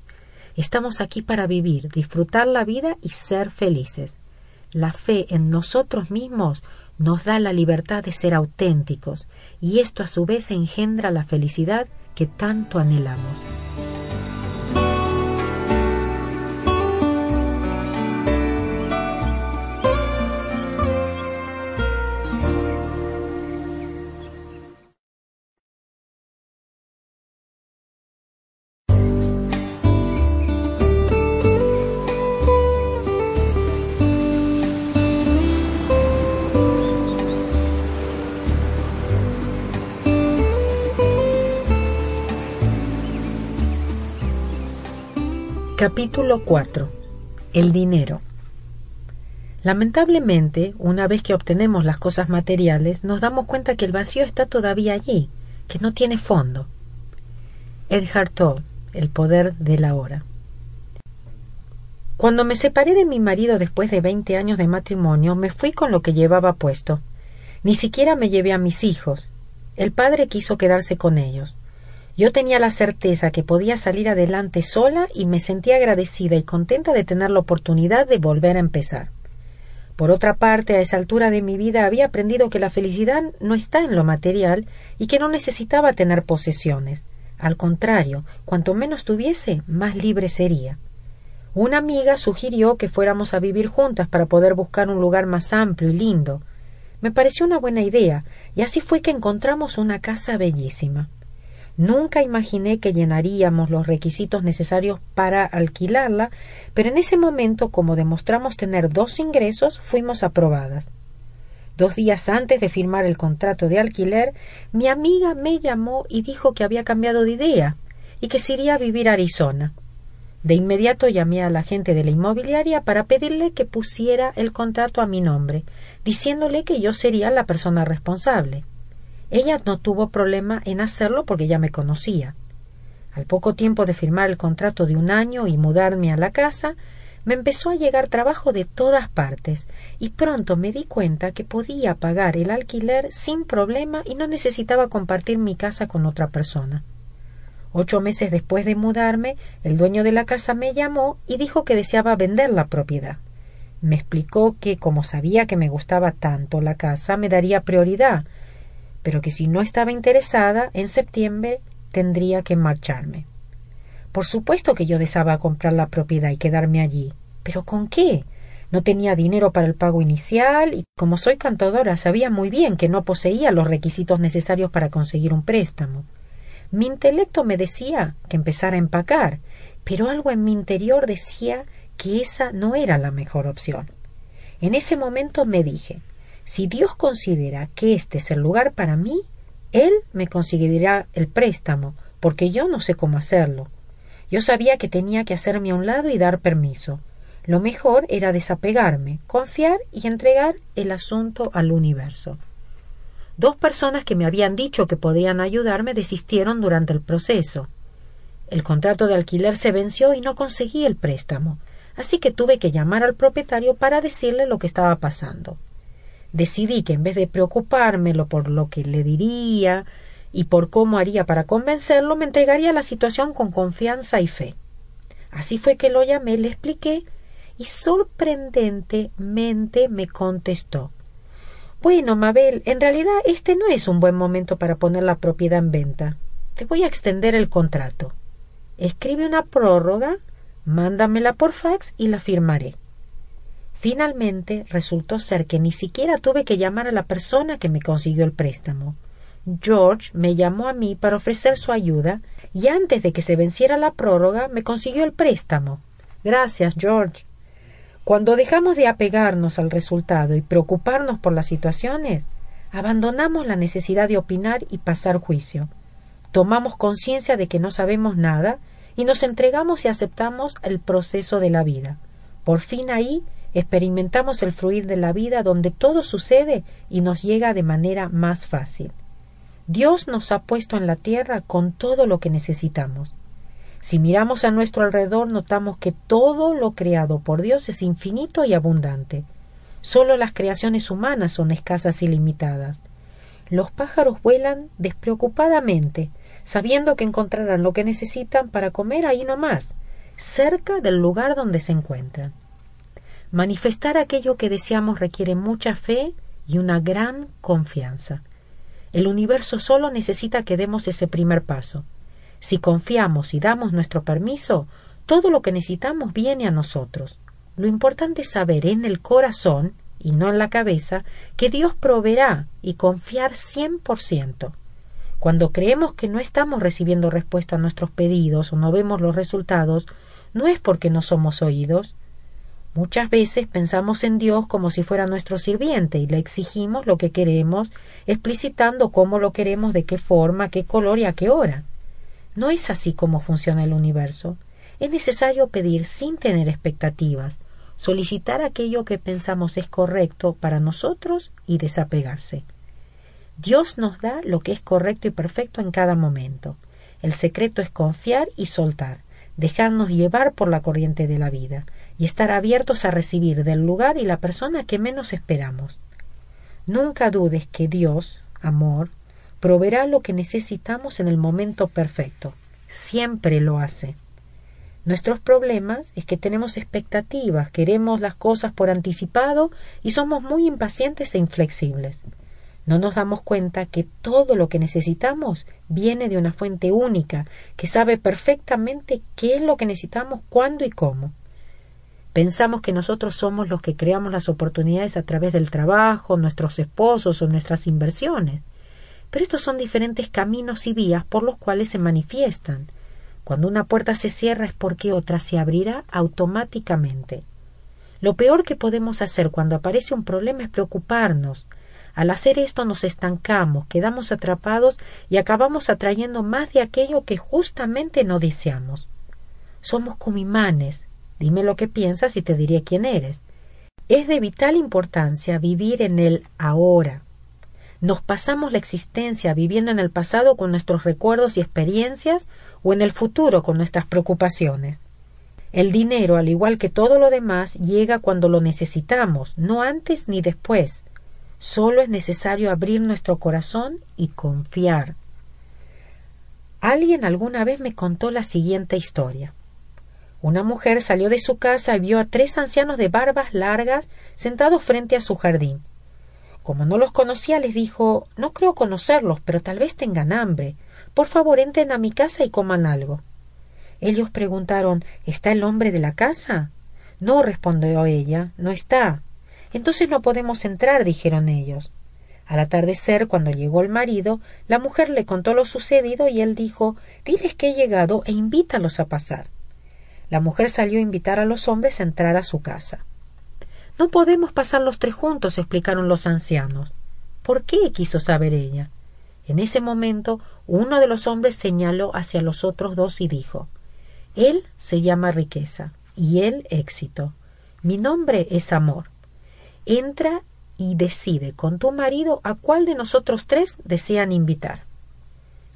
Estamos aquí para vivir, disfrutar la vida y ser felices. La fe en nosotros mismos nos da la libertad de ser auténticos y esto a su vez engendra la felicidad que tanto anhelamos. Capítulo 4. El dinero. Lamentablemente, una vez que obtenemos las cosas materiales, nos damos cuenta que el vacío está todavía allí, que no tiene fondo. Edgar Toll, El poder de la hora. Cuando me separé de mi marido después de veinte años de matrimonio, me fui con lo que llevaba puesto. Ni siquiera me llevé a mis hijos. El padre quiso quedarse con ellos. Yo tenía la certeza que podía salir adelante sola y me sentía agradecida y contenta de tener la oportunidad de volver a empezar. Por otra parte, a esa altura de mi vida había aprendido que la felicidad no está en lo material y que no necesitaba tener posesiones. Al contrario, cuanto menos tuviese, más libre sería. Una amiga sugirió que fuéramos a vivir juntas para poder buscar un lugar más amplio y lindo. Me pareció una buena idea, y así fue que encontramos una casa bellísima. Nunca imaginé que llenaríamos los requisitos necesarios para alquilarla, pero en ese momento, como demostramos tener dos ingresos, fuimos aprobadas. Dos días antes de firmar el contrato de alquiler, mi amiga me llamó y dijo que había cambiado de idea y que se iría a vivir a Arizona. De inmediato llamé a la gente de la inmobiliaria para pedirle que pusiera el contrato a mi nombre, diciéndole que yo sería la persona responsable. Ella no tuvo problema en hacerlo porque ya me conocía. Al poco tiempo de firmar el contrato de un año y mudarme a la casa, me empezó a llegar trabajo de todas partes y pronto me di cuenta que podía pagar el alquiler sin problema y no necesitaba compartir mi casa con otra persona. Ocho meses después de mudarme, el dueño de la casa me llamó y dijo que deseaba vender la propiedad. Me explicó que, como sabía que me gustaba tanto la casa, me daría prioridad, pero que si no estaba interesada, en septiembre tendría que marcharme. Por supuesto que yo deseaba comprar la propiedad y quedarme allí. ¿Pero con qué? No tenía dinero para el pago inicial y como soy cantadora sabía muy bien que no poseía los requisitos necesarios para conseguir un préstamo. Mi intelecto me decía que empezara a empacar, pero algo en mi interior decía que esa no era la mejor opción. En ese momento me dije, si Dios considera que este es el lugar para mí, Él me conseguirá el préstamo, porque yo no sé cómo hacerlo. Yo sabía que tenía que hacerme a un lado y dar permiso. Lo mejor era desapegarme, confiar y entregar el asunto al universo. Dos personas que me habían dicho que podrían ayudarme desistieron durante el proceso. El contrato de alquiler se venció y no conseguí el préstamo, así que tuve que llamar al propietario para decirle lo que estaba pasando. Decidí que en vez de preocuparme por lo que le diría, y por cómo haría para convencerlo, me entregaría la situación con confianza y fe. Así fue que lo llamé, le expliqué y sorprendentemente me contestó Bueno, Mabel, en realidad este no es un buen momento para poner la propiedad en venta. Te voy a extender el contrato. Escribe una prórroga, mándamela por fax y la firmaré. Finalmente resultó ser que ni siquiera tuve que llamar a la persona que me consiguió el préstamo. George me llamó a mí para ofrecer su ayuda y antes de que se venciera la prórroga me consiguió el préstamo. Gracias, George. Cuando dejamos de apegarnos al resultado y preocuparnos por las situaciones, abandonamos la necesidad de opinar y pasar juicio. Tomamos conciencia de que no sabemos nada y nos entregamos y aceptamos el proceso de la vida. Por fin ahí experimentamos el fluir de la vida donde todo sucede y nos llega de manera más fácil. Dios nos ha puesto en la tierra con todo lo que necesitamos. Si miramos a nuestro alrededor, notamos que todo lo creado por Dios es infinito y abundante. Solo las creaciones humanas son escasas y limitadas. Los pájaros vuelan despreocupadamente, sabiendo que encontrarán lo que necesitan para comer ahí nomás, cerca del lugar donde se encuentran. Manifestar aquello que deseamos requiere mucha fe y una gran confianza. El universo solo necesita que demos ese primer paso. Si confiamos y damos nuestro permiso, todo lo que necesitamos viene a nosotros. Lo importante es saber en el corazón y no en la cabeza que Dios proveerá y confiar cien por ciento. Cuando creemos que no estamos recibiendo respuesta a nuestros pedidos o no vemos los resultados, no es porque no somos oídos, Muchas veces pensamos en Dios como si fuera nuestro sirviente y le exigimos lo que queremos, explicitando cómo lo queremos, de qué forma, qué color y a qué hora. No es así como funciona el universo. Es necesario pedir sin tener expectativas, solicitar aquello que pensamos es correcto para nosotros y desapegarse. Dios nos da lo que es correcto y perfecto en cada momento. El secreto es confiar y soltar, dejarnos llevar por la corriente de la vida, y estar abiertos a recibir del lugar y la persona que menos esperamos. Nunca dudes que Dios, amor, proveerá lo que necesitamos en el momento perfecto. Siempre lo hace. Nuestros problemas es que tenemos expectativas, queremos las cosas por anticipado y somos muy impacientes e inflexibles. No nos damos cuenta que todo lo que necesitamos viene de una fuente única que sabe perfectamente qué es lo que necesitamos, cuándo y cómo. Pensamos que nosotros somos los que creamos las oportunidades a través del trabajo, nuestros esposos o nuestras inversiones. Pero estos son diferentes caminos y vías por los cuales se manifiestan. Cuando una puerta se cierra es porque otra se abrirá automáticamente. Lo peor que podemos hacer cuando aparece un problema es preocuparnos. Al hacer esto nos estancamos, quedamos atrapados y acabamos atrayendo más de aquello que justamente no deseamos. Somos como imanes, Dime lo que piensas y te diré quién eres. Es de vital importancia vivir en el ahora. Nos pasamos la existencia viviendo en el pasado con nuestros recuerdos y experiencias o en el futuro con nuestras preocupaciones. El dinero, al igual que todo lo demás, llega cuando lo necesitamos, no antes ni después. Solo es necesario abrir nuestro corazón y confiar. Alguien alguna vez me contó la siguiente historia. Una mujer salió de su casa y vio a tres ancianos de barbas largas sentados frente a su jardín. Como no los conocía, les dijo No creo conocerlos, pero tal vez tengan hambre. Por favor, entren a mi casa y coman algo. Ellos preguntaron ¿Está el hombre de la casa? No, respondió ella, no está. Entonces no podemos entrar, dijeron ellos. Al atardecer, cuando llegó el marido, la mujer le contó lo sucedido y él dijo Diles que he llegado e invítalos a pasar. La mujer salió a invitar a los hombres a entrar a su casa. No podemos pasar los tres juntos, explicaron los ancianos. ¿Por qué? quiso saber ella. En ese momento uno de los hombres señaló hacia los otros dos y dijo Él se llama riqueza y él éxito. Mi nombre es amor. Entra y decide con tu marido a cuál de nosotros tres desean invitar.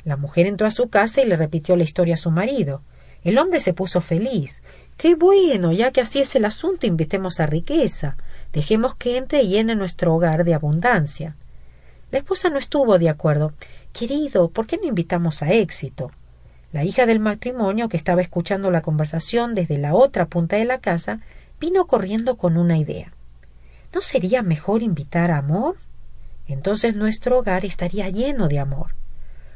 La mujer entró a su casa y le repitió la historia a su marido. El hombre se puso feliz. Qué bueno, ya que así es el asunto, invitemos a riqueza. Dejemos que entre y llene nuestro hogar de abundancia. La esposa no estuvo de acuerdo. Querido, ¿por qué no invitamos a éxito? La hija del matrimonio, que estaba escuchando la conversación desde la otra punta de la casa, vino corriendo con una idea. ¿No sería mejor invitar a amor? Entonces nuestro hogar estaría lleno de amor.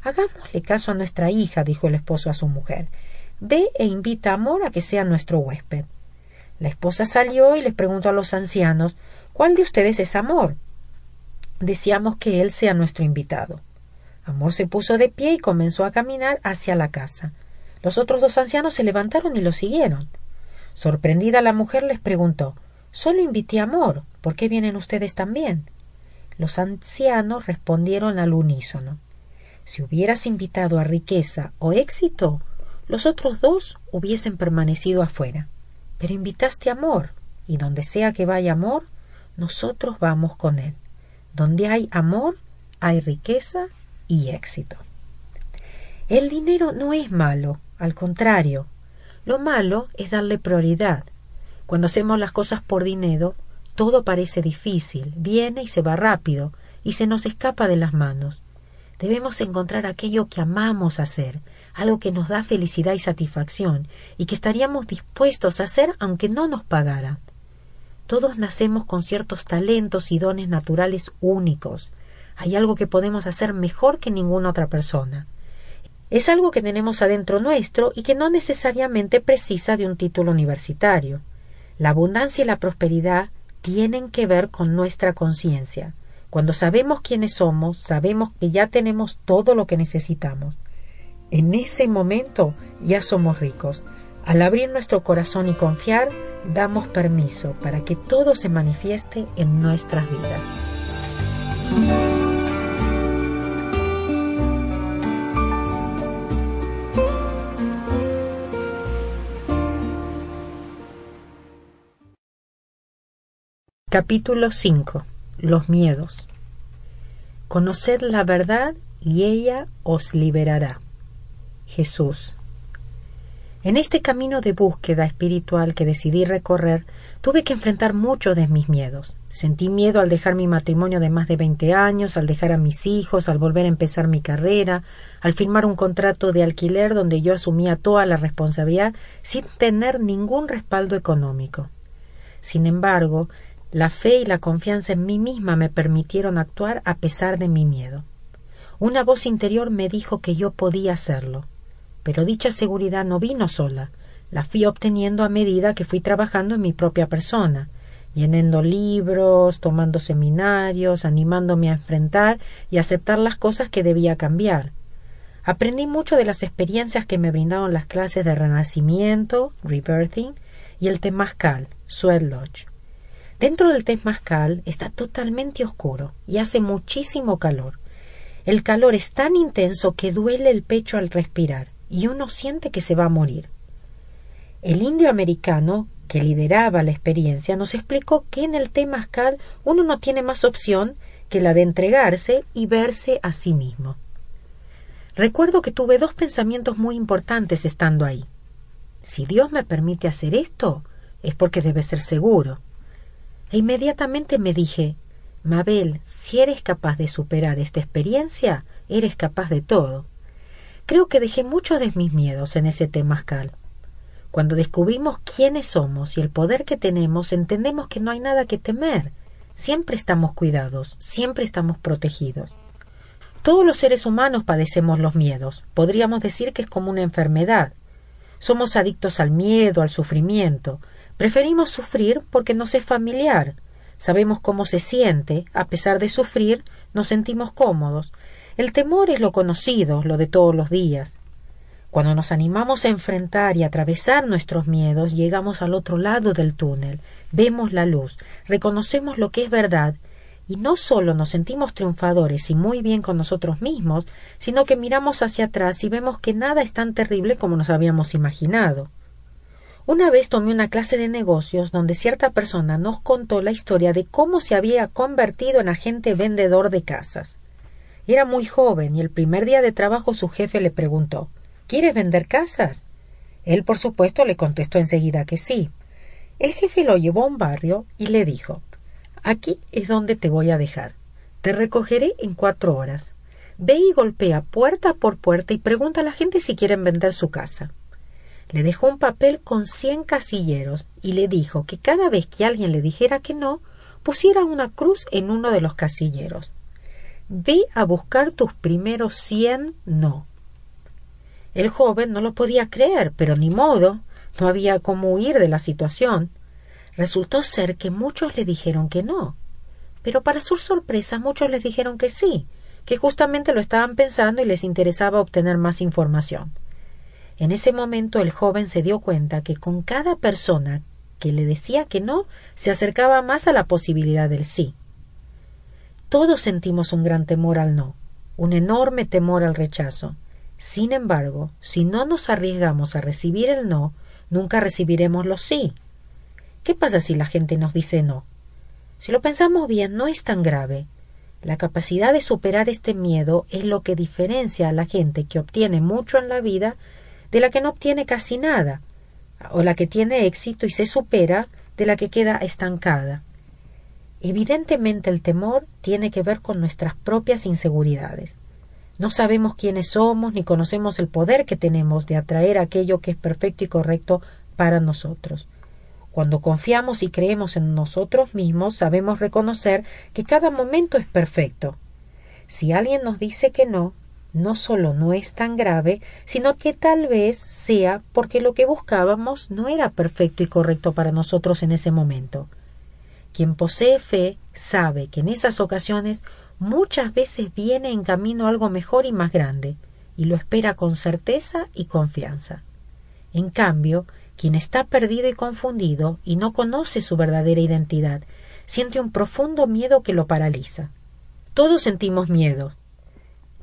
Hagámosle caso a nuestra hija, dijo el esposo a su mujer. Ve e invita a Amor a que sea nuestro huésped. La esposa salió y les preguntó a los ancianos ¿Cuál de ustedes es Amor? Deseamos que él sea nuestro invitado. Amor se puso de pie y comenzó a caminar hacia la casa. Los otros dos ancianos se levantaron y lo siguieron. Sorprendida la mujer les preguntó Solo invité a Amor. ¿Por qué vienen ustedes también? Los ancianos respondieron al unísono. Si hubieras invitado a riqueza o éxito, los otros dos hubiesen permanecido afuera. Pero invitaste amor, y donde sea que vaya amor, nosotros vamos con él. Donde hay amor, hay riqueza y éxito. El dinero no es malo, al contrario. Lo malo es darle prioridad. Cuando hacemos las cosas por dinero, todo parece difícil, viene y se va rápido, y se nos escapa de las manos. Debemos encontrar aquello que amamos hacer, algo que nos da felicidad y satisfacción, y que estaríamos dispuestos a hacer aunque no nos pagaran. Todos nacemos con ciertos talentos y dones naturales únicos. Hay algo que podemos hacer mejor que ninguna otra persona. Es algo que tenemos adentro nuestro y que no necesariamente precisa de un título universitario. La abundancia y la prosperidad tienen que ver con nuestra conciencia. Cuando sabemos quiénes somos, sabemos que ya tenemos todo lo que necesitamos. En ese momento ya somos ricos. Al abrir nuestro corazón y confiar, damos permiso para que todo se manifieste en nuestras vidas. Capítulo 5. Los miedos. Conoced la verdad y ella os liberará. Jesús. En este camino de búsqueda espiritual que decidí recorrer, tuve que enfrentar muchos de mis miedos. Sentí miedo al dejar mi matrimonio de más de veinte años, al dejar a mis hijos, al volver a empezar mi carrera, al firmar un contrato de alquiler donde yo asumía toda la responsabilidad sin tener ningún respaldo económico. Sin embargo, la fe y la confianza en mí misma me permitieron actuar a pesar de mi miedo. Una voz interior me dijo que yo podía hacerlo. Pero dicha seguridad no vino sola, la fui obteniendo a medida que fui trabajando en mi propia persona, llenando libros, tomando seminarios, animándome a enfrentar y aceptar las cosas que debía cambiar. Aprendí mucho de las experiencias que me brindaron las clases de renacimiento, rebirthing, y el temazcal, sweat lodge. Dentro del temazcal está totalmente oscuro y hace muchísimo calor. El calor es tan intenso que duele el pecho al respirar y uno siente que se va a morir. El indio americano que lideraba la experiencia nos explicó que en el temazcal uno no tiene más opción que la de entregarse y verse a sí mismo. Recuerdo que tuve dos pensamientos muy importantes estando ahí. Si Dios me permite hacer esto, es porque debe ser seguro. E inmediatamente me dije, Mabel, si eres capaz de superar esta experiencia, eres capaz de todo. Creo que dejé muchos de mis miedos en ese temazcal. Cuando descubrimos quiénes somos y el poder que tenemos, entendemos que no hay nada que temer. Siempre estamos cuidados, siempre estamos protegidos. Todos los seres humanos padecemos los miedos. Podríamos decir que es como una enfermedad. Somos adictos al miedo, al sufrimiento. Preferimos sufrir porque nos es familiar. Sabemos cómo se siente, a pesar de sufrir, nos sentimos cómodos. El temor es lo conocido, lo de todos los días. Cuando nos animamos a enfrentar y atravesar nuestros miedos, llegamos al otro lado del túnel, vemos la luz, reconocemos lo que es verdad y no solo nos sentimos triunfadores y muy bien con nosotros mismos, sino que miramos hacia atrás y vemos que nada es tan terrible como nos habíamos imaginado. Una vez tomé una clase de negocios donde cierta persona nos contó la historia de cómo se había convertido en agente vendedor de casas. Era muy joven y el primer día de trabajo su jefe le preguntó ¿Quieres vender casas? Él, por supuesto, le contestó enseguida que sí. El jefe lo llevó a un barrio y le dijo Aquí es donde te voy a dejar. Te recogeré en cuatro horas. Ve y golpea puerta por puerta y pregunta a la gente si quieren vender su casa. Le dejó un papel con cien casilleros y le dijo que cada vez que alguien le dijera que no, pusiera una cruz en uno de los casilleros. Ve a buscar tus primeros cien no. El joven no lo podía creer, pero ni modo, no había cómo huir de la situación. Resultó ser que muchos le dijeron que no. Pero para su sorpresa muchos les dijeron que sí, que justamente lo estaban pensando y les interesaba obtener más información. En ese momento el joven se dio cuenta que con cada persona que le decía que no, se acercaba más a la posibilidad del sí. Todos sentimos un gran temor al no, un enorme temor al rechazo. Sin embargo, si no nos arriesgamos a recibir el no, nunca recibiremos los sí. ¿Qué pasa si la gente nos dice no? Si lo pensamos bien, no es tan grave. La capacidad de superar este miedo es lo que diferencia a la gente que obtiene mucho en la vida de la que no obtiene casi nada, o la que tiene éxito y se supera de la que queda estancada. Evidentemente el temor tiene que ver con nuestras propias inseguridades. No sabemos quiénes somos ni conocemos el poder que tenemos de atraer aquello que es perfecto y correcto para nosotros. Cuando confiamos y creemos en nosotros mismos, sabemos reconocer que cada momento es perfecto. Si alguien nos dice que no, no solo no es tan grave, sino que tal vez sea porque lo que buscábamos no era perfecto y correcto para nosotros en ese momento. Quien posee fe sabe que en esas ocasiones muchas veces viene en camino algo mejor y más grande, y lo espera con certeza y confianza. En cambio, quien está perdido y confundido y no conoce su verdadera identidad, siente un profundo miedo que lo paraliza. Todos sentimos miedo,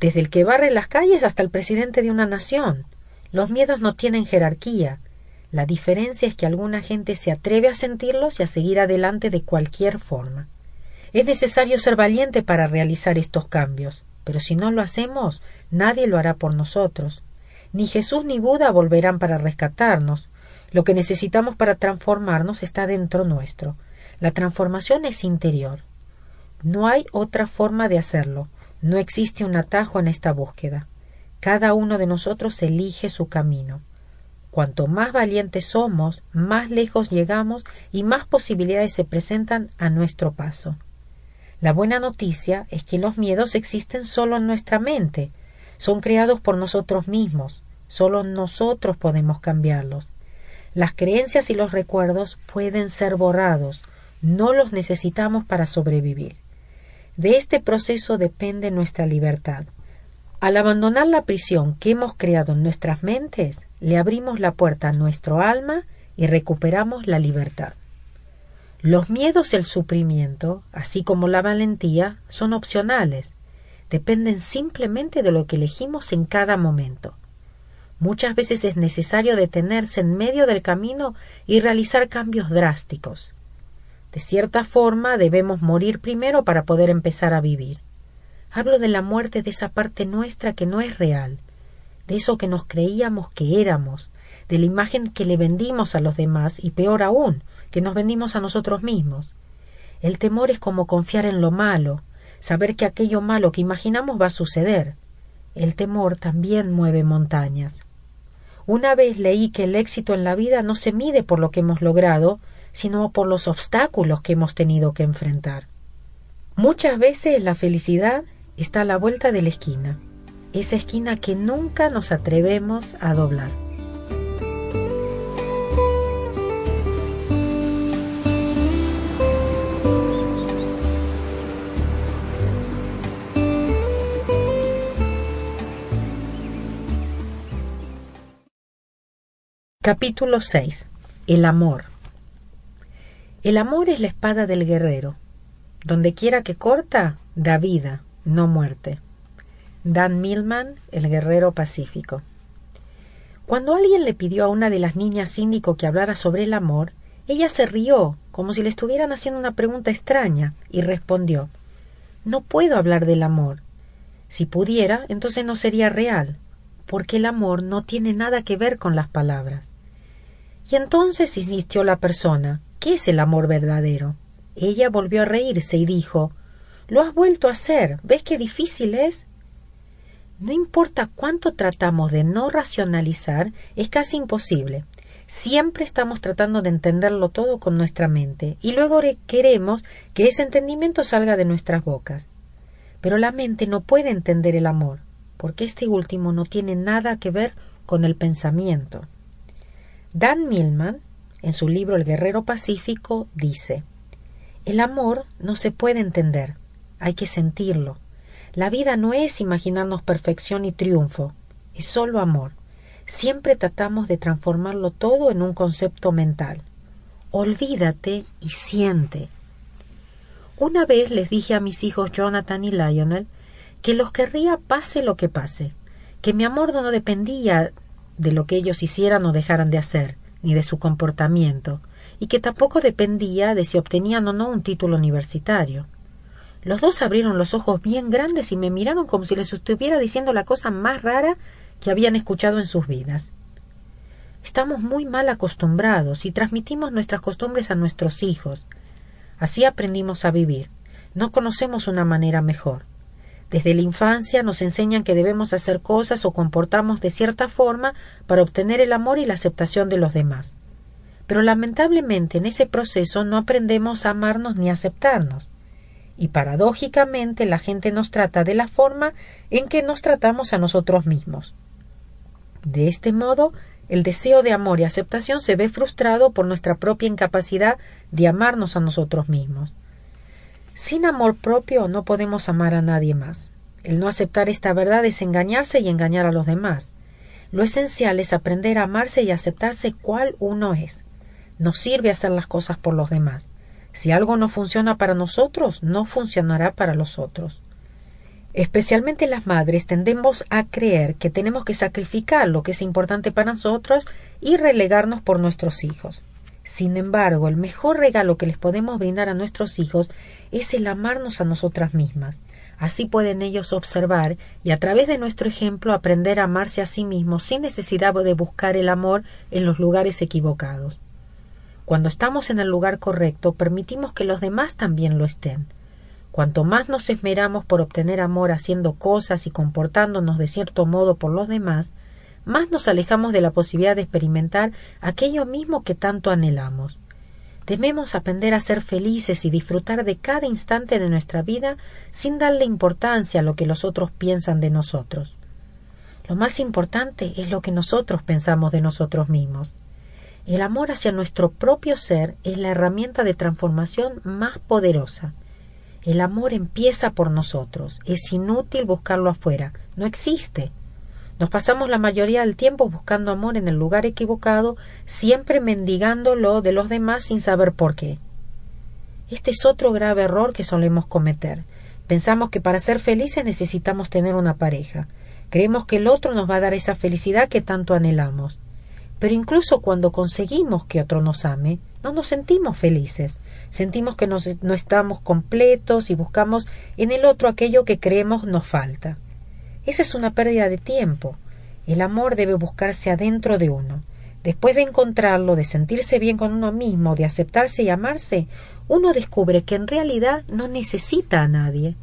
desde el que barre las calles hasta el presidente de una nación. Los miedos no tienen jerarquía. La diferencia es que alguna gente se atreve a sentirlos y a seguir adelante de cualquier forma. Es necesario ser valiente para realizar estos cambios, pero si no lo hacemos, nadie lo hará por nosotros. Ni Jesús ni Buda volverán para rescatarnos. Lo que necesitamos para transformarnos está dentro nuestro. La transformación es interior. No hay otra forma de hacerlo. No existe un atajo en esta búsqueda. Cada uno de nosotros elige su camino. Cuanto más valientes somos, más lejos llegamos y más posibilidades se presentan a nuestro paso. La buena noticia es que los miedos existen solo en nuestra mente, son creados por nosotros mismos, solo nosotros podemos cambiarlos. Las creencias y los recuerdos pueden ser borrados, no los necesitamos para sobrevivir. De este proceso depende nuestra libertad. Al abandonar la prisión que hemos creado en nuestras mentes, le abrimos la puerta a nuestro alma y recuperamos la libertad. Los miedos y el sufrimiento, así como la valentía, son opcionales, dependen simplemente de lo que elegimos en cada momento. Muchas veces es necesario detenerse en medio del camino y realizar cambios drásticos. De cierta forma debemos morir primero para poder empezar a vivir. Hablo de la muerte de esa parte nuestra que no es real, de eso que nos creíamos que éramos, de la imagen que le vendimos a los demás y peor aún, que nos vendimos a nosotros mismos. El temor es como confiar en lo malo, saber que aquello malo que imaginamos va a suceder. El temor también mueve montañas. Una vez leí que el éxito en la vida no se mide por lo que hemos logrado, sino por los obstáculos que hemos tenido que enfrentar. Muchas veces la felicidad está a la vuelta de la esquina, esa esquina que nunca nos atrevemos a doblar. Capítulo 6. El amor. El amor es la espada del guerrero. Donde quiera que corta, da vida, no muerte. Dan Millman, el guerrero pacífico. Cuando alguien le pidió a una de las niñas síndico que hablara sobre el amor, ella se rió, como si le estuvieran haciendo una pregunta extraña, y respondió No puedo hablar del amor. Si pudiera, entonces no sería real, porque el amor no tiene nada que ver con las palabras. Y entonces insistió la persona ¿Qué es el amor verdadero? Ella volvió a reírse y dijo Lo has vuelto a hacer. ¿Ves qué difícil es? No importa cuánto tratamos de no racionalizar, es casi imposible. Siempre estamos tratando de entenderlo todo con nuestra mente y luego queremos que ese entendimiento salga de nuestras bocas. Pero la mente no puede entender el amor, porque este último no tiene nada que ver con el pensamiento. Dan Millman, en su libro El Guerrero Pacífico, dice El amor no se puede entender, hay que sentirlo. La vida no es imaginarnos perfección y triunfo, es solo amor. Siempre tratamos de transformarlo todo en un concepto mental. Olvídate y siente. Una vez les dije a mis hijos Jonathan y Lionel que los querría pase lo que pase, que mi amor no dependía de lo que ellos hicieran o dejaran de hacer, ni de su comportamiento, y que tampoco dependía de si obtenían o no un título universitario. Los dos abrieron los ojos bien grandes y me miraron como si les estuviera diciendo la cosa más rara que habían escuchado en sus vidas. Estamos muy mal acostumbrados y transmitimos nuestras costumbres a nuestros hijos. Así aprendimos a vivir. No conocemos una manera mejor. Desde la infancia nos enseñan que debemos hacer cosas o comportarnos de cierta forma para obtener el amor y la aceptación de los demás. Pero lamentablemente en ese proceso no aprendemos a amarnos ni a aceptarnos. Y paradójicamente la gente nos trata de la forma en que nos tratamos a nosotros mismos. De este modo, el deseo de amor y aceptación se ve frustrado por nuestra propia incapacidad de amarnos a nosotros mismos. Sin amor propio no podemos amar a nadie más. El no aceptar esta verdad es engañarse y engañar a los demás. Lo esencial es aprender a amarse y aceptarse cual uno es. No sirve hacer las cosas por los demás. Si algo no funciona para nosotros, no funcionará para los otros. Especialmente las madres tendemos a creer que tenemos que sacrificar lo que es importante para nosotros y relegarnos por nuestros hijos. Sin embargo, el mejor regalo que les podemos brindar a nuestros hijos es el amarnos a nosotras mismas. Así pueden ellos observar y a través de nuestro ejemplo aprender a amarse a sí mismos sin necesidad de buscar el amor en los lugares equivocados. Cuando estamos en el lugar correcto, permitimos que los demás también lo estén. Cuanto más nos esmeramos por obtener amor haciendo cosas y comportándonos de cierto modo por los demás, más nos alejamos de la posibilidad de experimentar aquello mismo que tanto anhelamos. Debemos aprender a ser felices y disfrutar de cada instante de nuestra vida sin darle importancia a lo que los otros piensan de nosotros. Lo más importante es lo que nosotros pensamos de nosotros mismos. El amor hacia nuestro propio ser es la herramienta de transformación más poderosa. El amor empieza por nosotros. Es inútil buscarlo afuera. No existe. Nos pasamos la mayoría del tiempo buscando amor en el lugar equivocado, siempre mendigándolo de los demás sin saber por qué. Este es otro grave error que solemos cometer. Pensamos que para ser felices necesitamos tener una pareja. Creemos que el otro nos va a dar esa felicidad que tanto anhelamos. Pero incluso cuando conseguimos que otro nos ame, no nos sentimos felices. Sentimos que no estamos completos y buscamos en el otro aquello que creemos nos falta. Esa es una pérdida de tiempo. El amor debe buscarse adentro de uno. Después de encontrarlo, de sentirse bien con uno mismo, de aceptarse y amarse, uno descubre que en realidad no necesita a nadie.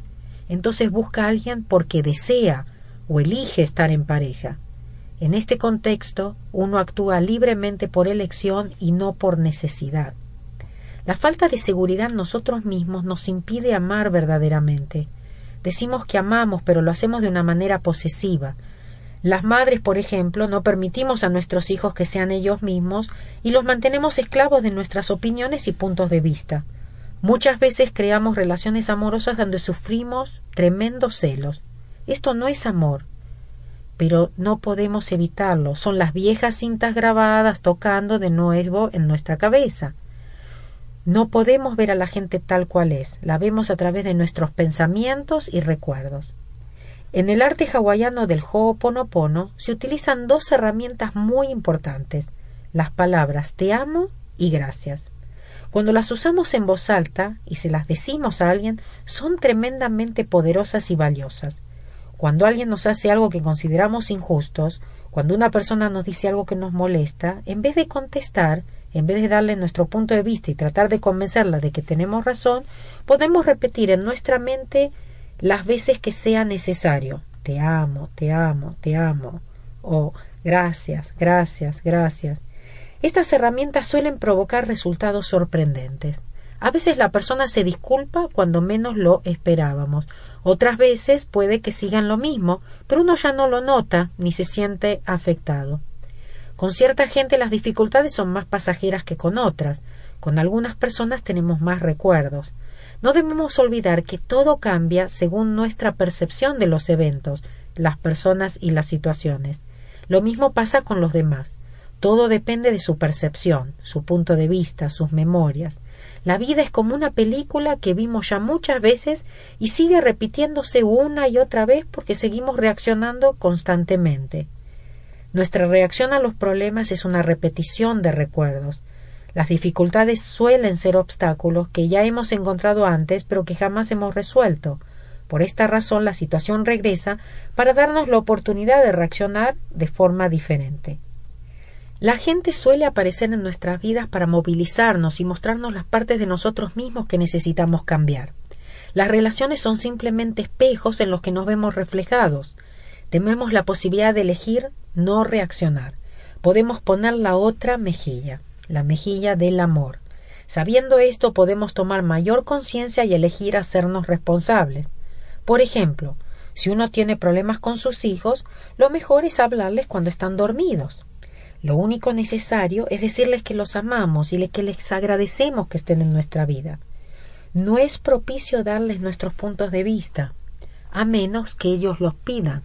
Entonces busca a alguien porque desea o elige estar en pareja. En este contexto, uno actúa libremente por elección y no por necesidad. La falta de seguridad en nosotros mismos nos impide amar verdaderamente. Decimos que amamos, pero lo hacemos de una manera posesiva, las madres, por ejemplo, no permitimos a nuestros hijos que sean ellos mismos y los mantenemos esclavos de nuestras opiniones y puntos de vista. Muchas veces creamos relaciones amorosas donde sufrimos tremendos celos. Esto no es amor, pero no podemos evitarlo. Son las viejas cintas grabadas tocando de nuevo en nuestra cabeza. No podemos ver a la gente tal cual es, la vemos a través de nuestros pensamientos y recuerdos. En el arte hawaiano del Ho'oponopono se utilizan dos herramientas muy importantes, las palabras te amo y gracias. Cuando las usamos en voz alta y se las decimos a alguien, son tremendamente poderosas y valiosas. Cuando alguien nos hace algo que consideramos injustos, cuando una persona nos dice algo que nos molesta, en vez de contestar, en vez de darle nuestro punto de vista y tratar de convencerla de que tenemos razón, podemos repetir en nuestra mente las veces que sea necesario. Te amo, te amo, te amo. O gracias, gracias, gracias. Estas herramientas suelen provocar resultados sorprendentes. A veces la persona se disculpa cuando menos lo esperábamos. Otras veces puede que sigan lo mismo, pero uno ya no lo nota ni se siente afectado. Con cierta gente las dificultades son más pasajeras que con otras. Con algunas personas tenemos más recuerdos. No debemos olvidar que todo cambia según nuestra percepción de los eventos, las personas y las situaciones. Lo mismo pasa con los demás. Todo depende de su percepción, su punto de vista, sus memorias. La vida es como una película que vimos ya muchas veces y sigue repitiéndose una y otra vez porque seguimos reaccionando constantemente. Nuestra reacción a los problemas es una repetición de recuerdos. Las dificultades suelen ser obstáculos que ya hemos encontrado antes pero que jamás hemos resuelto. Por esta razón la situación regresa para darnos la oportunidad de reaccionar de forma diferente. La gente suele aparecer en nuestras vidas para movilizarnos y mostrarnos las partes de nosotros mismos que necesitamos cambiar. Las relaciones son simplemente espejos en los que nos vemos reflejados. Tenemos la posibilidad de elegir no reaccionar. Podemos poner la otra mejilla la mejilla del amor. Sabiendo esto podemos tomar mayor conciencia y elegir hacernos responsables. Por ejemplo, si uno tiene problemas con sus hijos, lo mejor es hablarles cuando están dormidos. Lo único necesario es decirles que los amamos y que les agradecemos que estén en nuestra vida. No es propicio darles nuestros puntos de vista, a menos que ellos los pidan.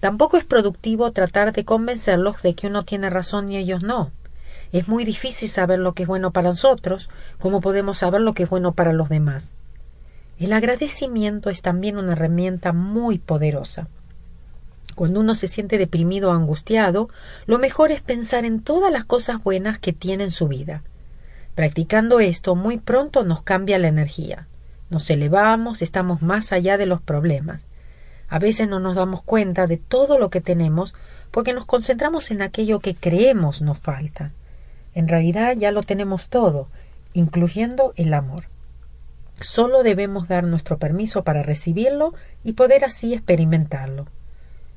Tampoco es productivo tratar de convencerlos de que uno tiene razón y ellos no. Es muy difícil saber lo que es bueno para nosotros, como podemos saber lo que es bueno para los demás. El agradecimiento es también una herramienta muy poderosa. Cuando uno se siente deprimido o angustiado, lo mejor es pensar en todas las cosas buenas que tiene en su vida. Practicando esto, muy pronto nos cambia la energía. Nos elevamos, estamos más allá de los problemas. A veces no nos damos cuenta de todo lo que tenemos porque nos concentramos en aquello que creemos nos falta. En realidad ya lo tenemos todo, incluyendo el amor. Solo debemos dar nuestro permiso para recibirlo y poder así experimentarlo.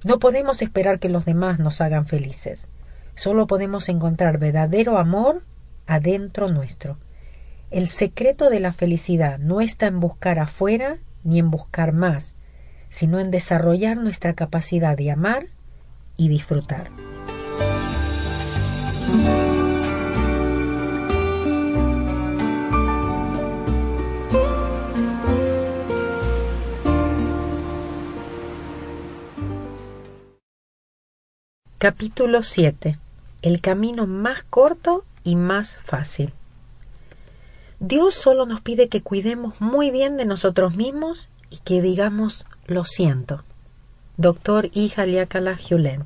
No podemos esperar que los demás nos hagan felices. Solo podemos encontrar verdadero amor adentro nuestro. El secreto de la felicidad no está en buscar afuera ni en buscar más, sino en desarrollar nuestra capacidad de amar y disfrutar. Capítulo 7. El camino más corto y más fácil. Dios solo nos pide que cuidemos muy bien de nosotros mismos y que digamos lo siento. Doctor Hija Julen.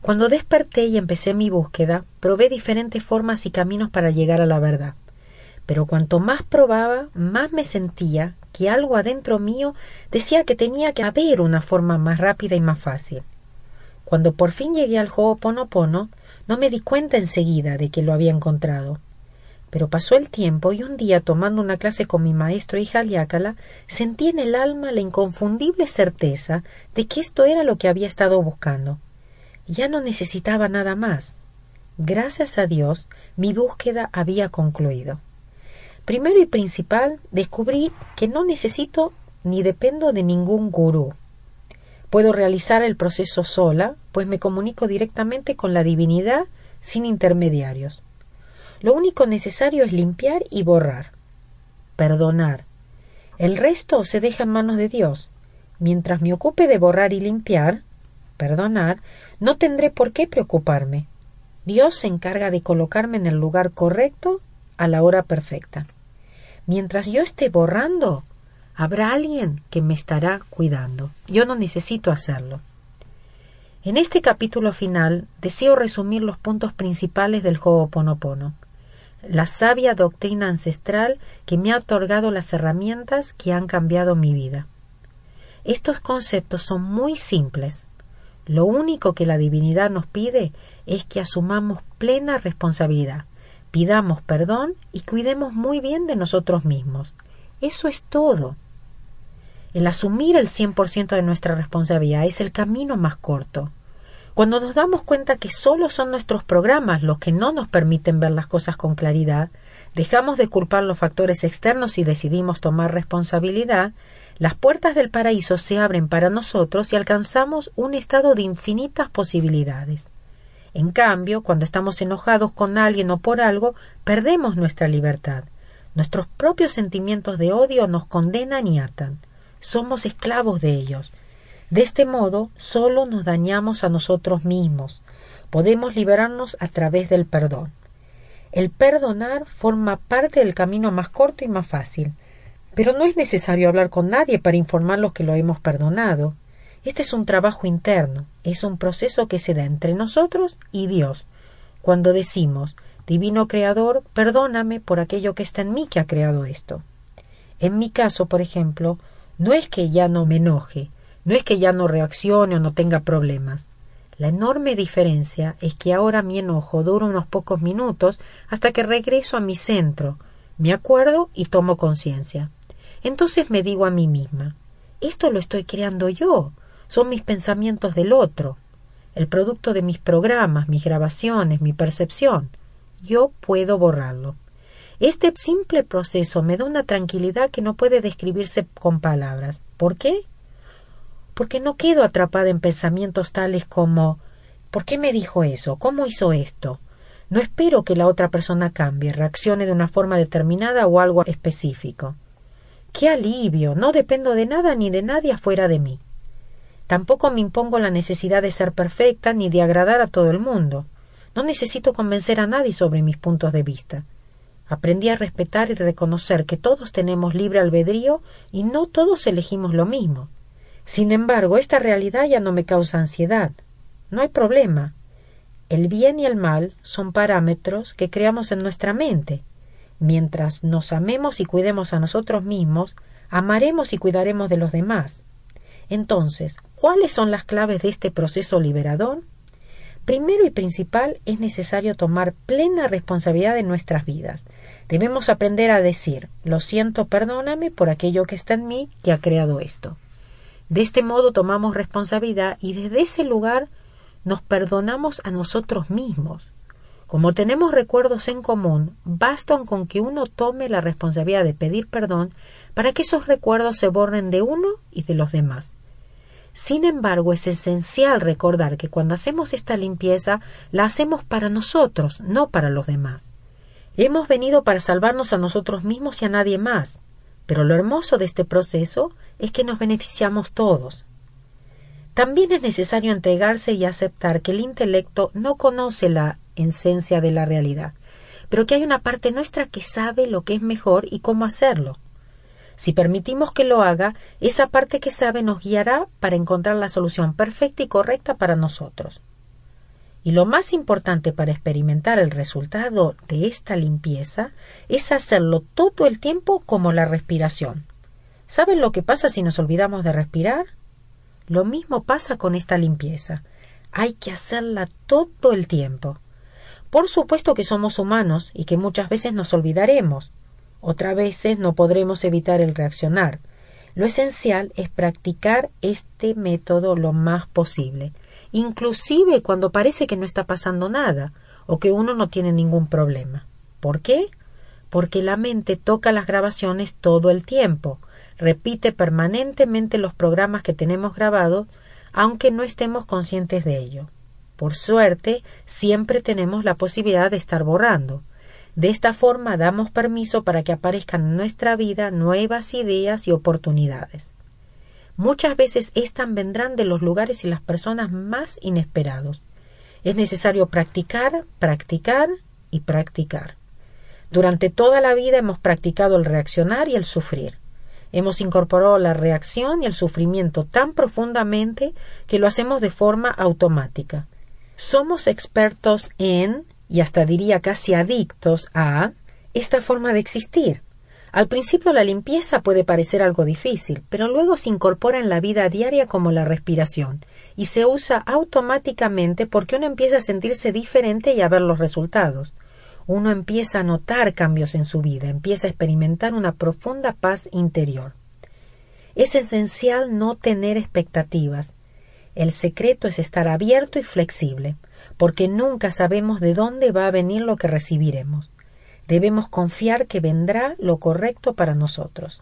Cuando desperté y empecé mi búsqueda, probé diferentes formas y caminos para llegar a la verdad. Pero cuanto más probaba, más me sentía que algo adentro mío decía que tenía que haber una forma más rápida y más fácil. Cuando por fin llegué al Ho'oponopono, no me di cuenta enseguida de que lo había encontrado. Pero pasó el tiempo y un día tomando una clase con mi maestro y Jaliácala, sentí en el alma la inconfundible certeza de que esto era lo que había estado buscando. Ya no necesitaba nada más. Gracias a Dios, mi búsqueda había concluido. Primero y principal, descubrí que no necesito ni dependo de ningún gurú. Puedo realizar el proceso sola, pues me comunico directamente con la divinidad sin intermediarios. Lo único necesario es limpiar y borrar, perdonar. El resto se deja en manos de Dios. Mientras me ocupe de borrar y limpiar, perdonar, no tendré por qué preocuparme. Dios se encarga de colocarme en el lugar correcto a la hora perfecta. Mientras yo esté borrando, habrá alguien que me estará cuidando. Yo no necesito hacerlo. En este capítulo final deseo resumir los puntos principales del Ho'oponopono la sabia doctrina ancestral que me ha otorgado las herramientas que han cambiado mi vida. Estos conceptos son muy simples. Lo único que la divinidad nos pide es que asumamos plena responsabilidad, pidamos perdón y cuidemos muy bien de nosotros mismos. Eso es todo. El asumir el 100% de nuestra responsabilidad es el camino más corto. Cuando nos damos cuenta que solo son nuestros programas los que no nos permiten ver las cosas con claridad, dejamos de culpar los factores externos y decidimos tomar responsabilidad, las puertas del paraíso se abren para nosotros y alcanzamos un estado de infinitas posibilidades. En cambio, cuando estamos enojados con alguien o por algo, perdemos nuestra libertad. Nuestros propios sentimientos de odio nos condenan y atan. Somos esclavos de ellos. De este modo, solo nos dañamos a nosotros mismos. Podemos liberarnos a través del perdón. El perdonar forma parte del camino más corto y más fácil. Pero no es necesario hablar con nadie para informarlos que lo hemos perdonado. Este es un trabajo interno, es un proceso que se da entre nosotros y Dios. Cuando decimos, Divino Creador, perdóname por aquello que está en mí que ha creado esto. En mi caso, por ejemplo, no es que ya no me enoje, no es que ya no reaccione o no tenga problemas. La enorme diferencia es que ahora mi enojo dura unos pocos minutos hasta que regreso a mi centro, me acuerdo y tomo conciencia. Entonces me digo a mí misma, esto lo estoy creando yo, son mis pensamientos del otro, el producto de mis programas, mis grabaciones, mi percepción. Yo puedo borrarlo. Este simple proceso me da una tranquilidad que no puede describirse con palabras. ¿Por qué? Porque no quedo atrapada en pensamientos tales como ¿por qué me dijo eso? ¿Cómo hizo esto? No espero que la otra persona cambie, reaccione de una forma determinada o algo específico. ¡Qué alivio! No dependo de nada ni de nadie afuera de mí. Tampoco me impongo la necesidad de ser perfecta ni de agradar a todo el mundo. No necesito convencer a nadie sobre mis puntos de vista. Aprendí a respetar y reconocer que todos tenemos libre albedrío y no todos elegimos lo mismo. Sin embargo, esta realidad ya no me causa ansiedad. No hay problema. El bien y el mal son parámetros que creamos en nuestra mente. Mientras nos amemos y cuidemos a nosotros mismos, amaremos y cuidaremos de los demás. Entonces, ¿cuáles son las claves de este proceso liberador? Primero y principal es necesario tomar plena responsabilidad de nuestras vidas. Debemos aprender a decir lo siento, perdóname por aquello que está en mí que ha creado esto. De este modo tomamos responsabilidad y desde ese lugar nos perdonamos a nosotros mismos. Como tenemos recuerdos en común, bastan con que uno tome la responsabilidad de pedir perdón para que esos recuerdos se borren de uno y de los demás. Sin embargo, es esencial recordar que cuando hacemos esta limpieza, la hacemos para nosotros, no para los demás. Hemos venido para salvarnos a nosotros mismos y a nadie más. Pero lo hermoso de este proceso es que nos beneficiamos todos. También es necesario entregarse y aceptar que el intelecto no conoce la esencia de la realidad, pero que hay una parte nuestra que sabe lo que es mejor y cómo hacerlo. Si permitimos que lo haga, esa parte que sabe nos guiará para encontrar la solución perfecta y correcta para nosotros. Y lo más importante para experimentar el resultado de esta limpieza es hacerlo todo el tiempo como la respiración. ¿Saben lo que pasa si nos olvidamos de respirar? Lo mismo pasa con esta limpieza. Hay que hacerla todo el tiempo. Por supuesto que somos humanos y que muchas veces nos olvidaremos. Otras veces no podremos evitar el reaccionar. Lo esencial es practicar este método lo más posible inclusive cuando parece que no está pasando nada o que uno no tiene ningún problema. ¿Por qué? Porque la mente toca las grabaciones todo el tiempo, repite permanentemente los programas que tenemos grabados, aunque no estemos conscientes de ello. Por suerte, siempre tenemos la posibilidad de estar borrando. De esta forma damos permiso para que aparezcan en nuestra vida nuevas ideas y oportunidades. Muchas veces éstas vendrán de los lugares y las personas más inesperados. Es necesario practicar, practicar y practicar. Durante toda la vida hemos practicado el reaccionar y el sufrir. Hemos incorporado la reacción y el sufrimiento tan profundamente que lo hacemos de forma automática. Somos expertos en, y hasta diría casi adictos a, esta forma de existir. Al principio la limpieza puede parecer algo difícil, pero luego se incorpora en la vida diaria como la respiración y se usa automáticamente porque uno empieza a sentirse diferente y a ver los resultados. Uno empieza a notar cambios en su vida, empieza a experimentar una profunda paz interior. Es esencial no tener expectativas. El secreto es estar abierto y flexible, porque nunca sabemos de dónde va a venir lo que recibiremos. Debemos confiar que vendrá lo correcto para nosotros.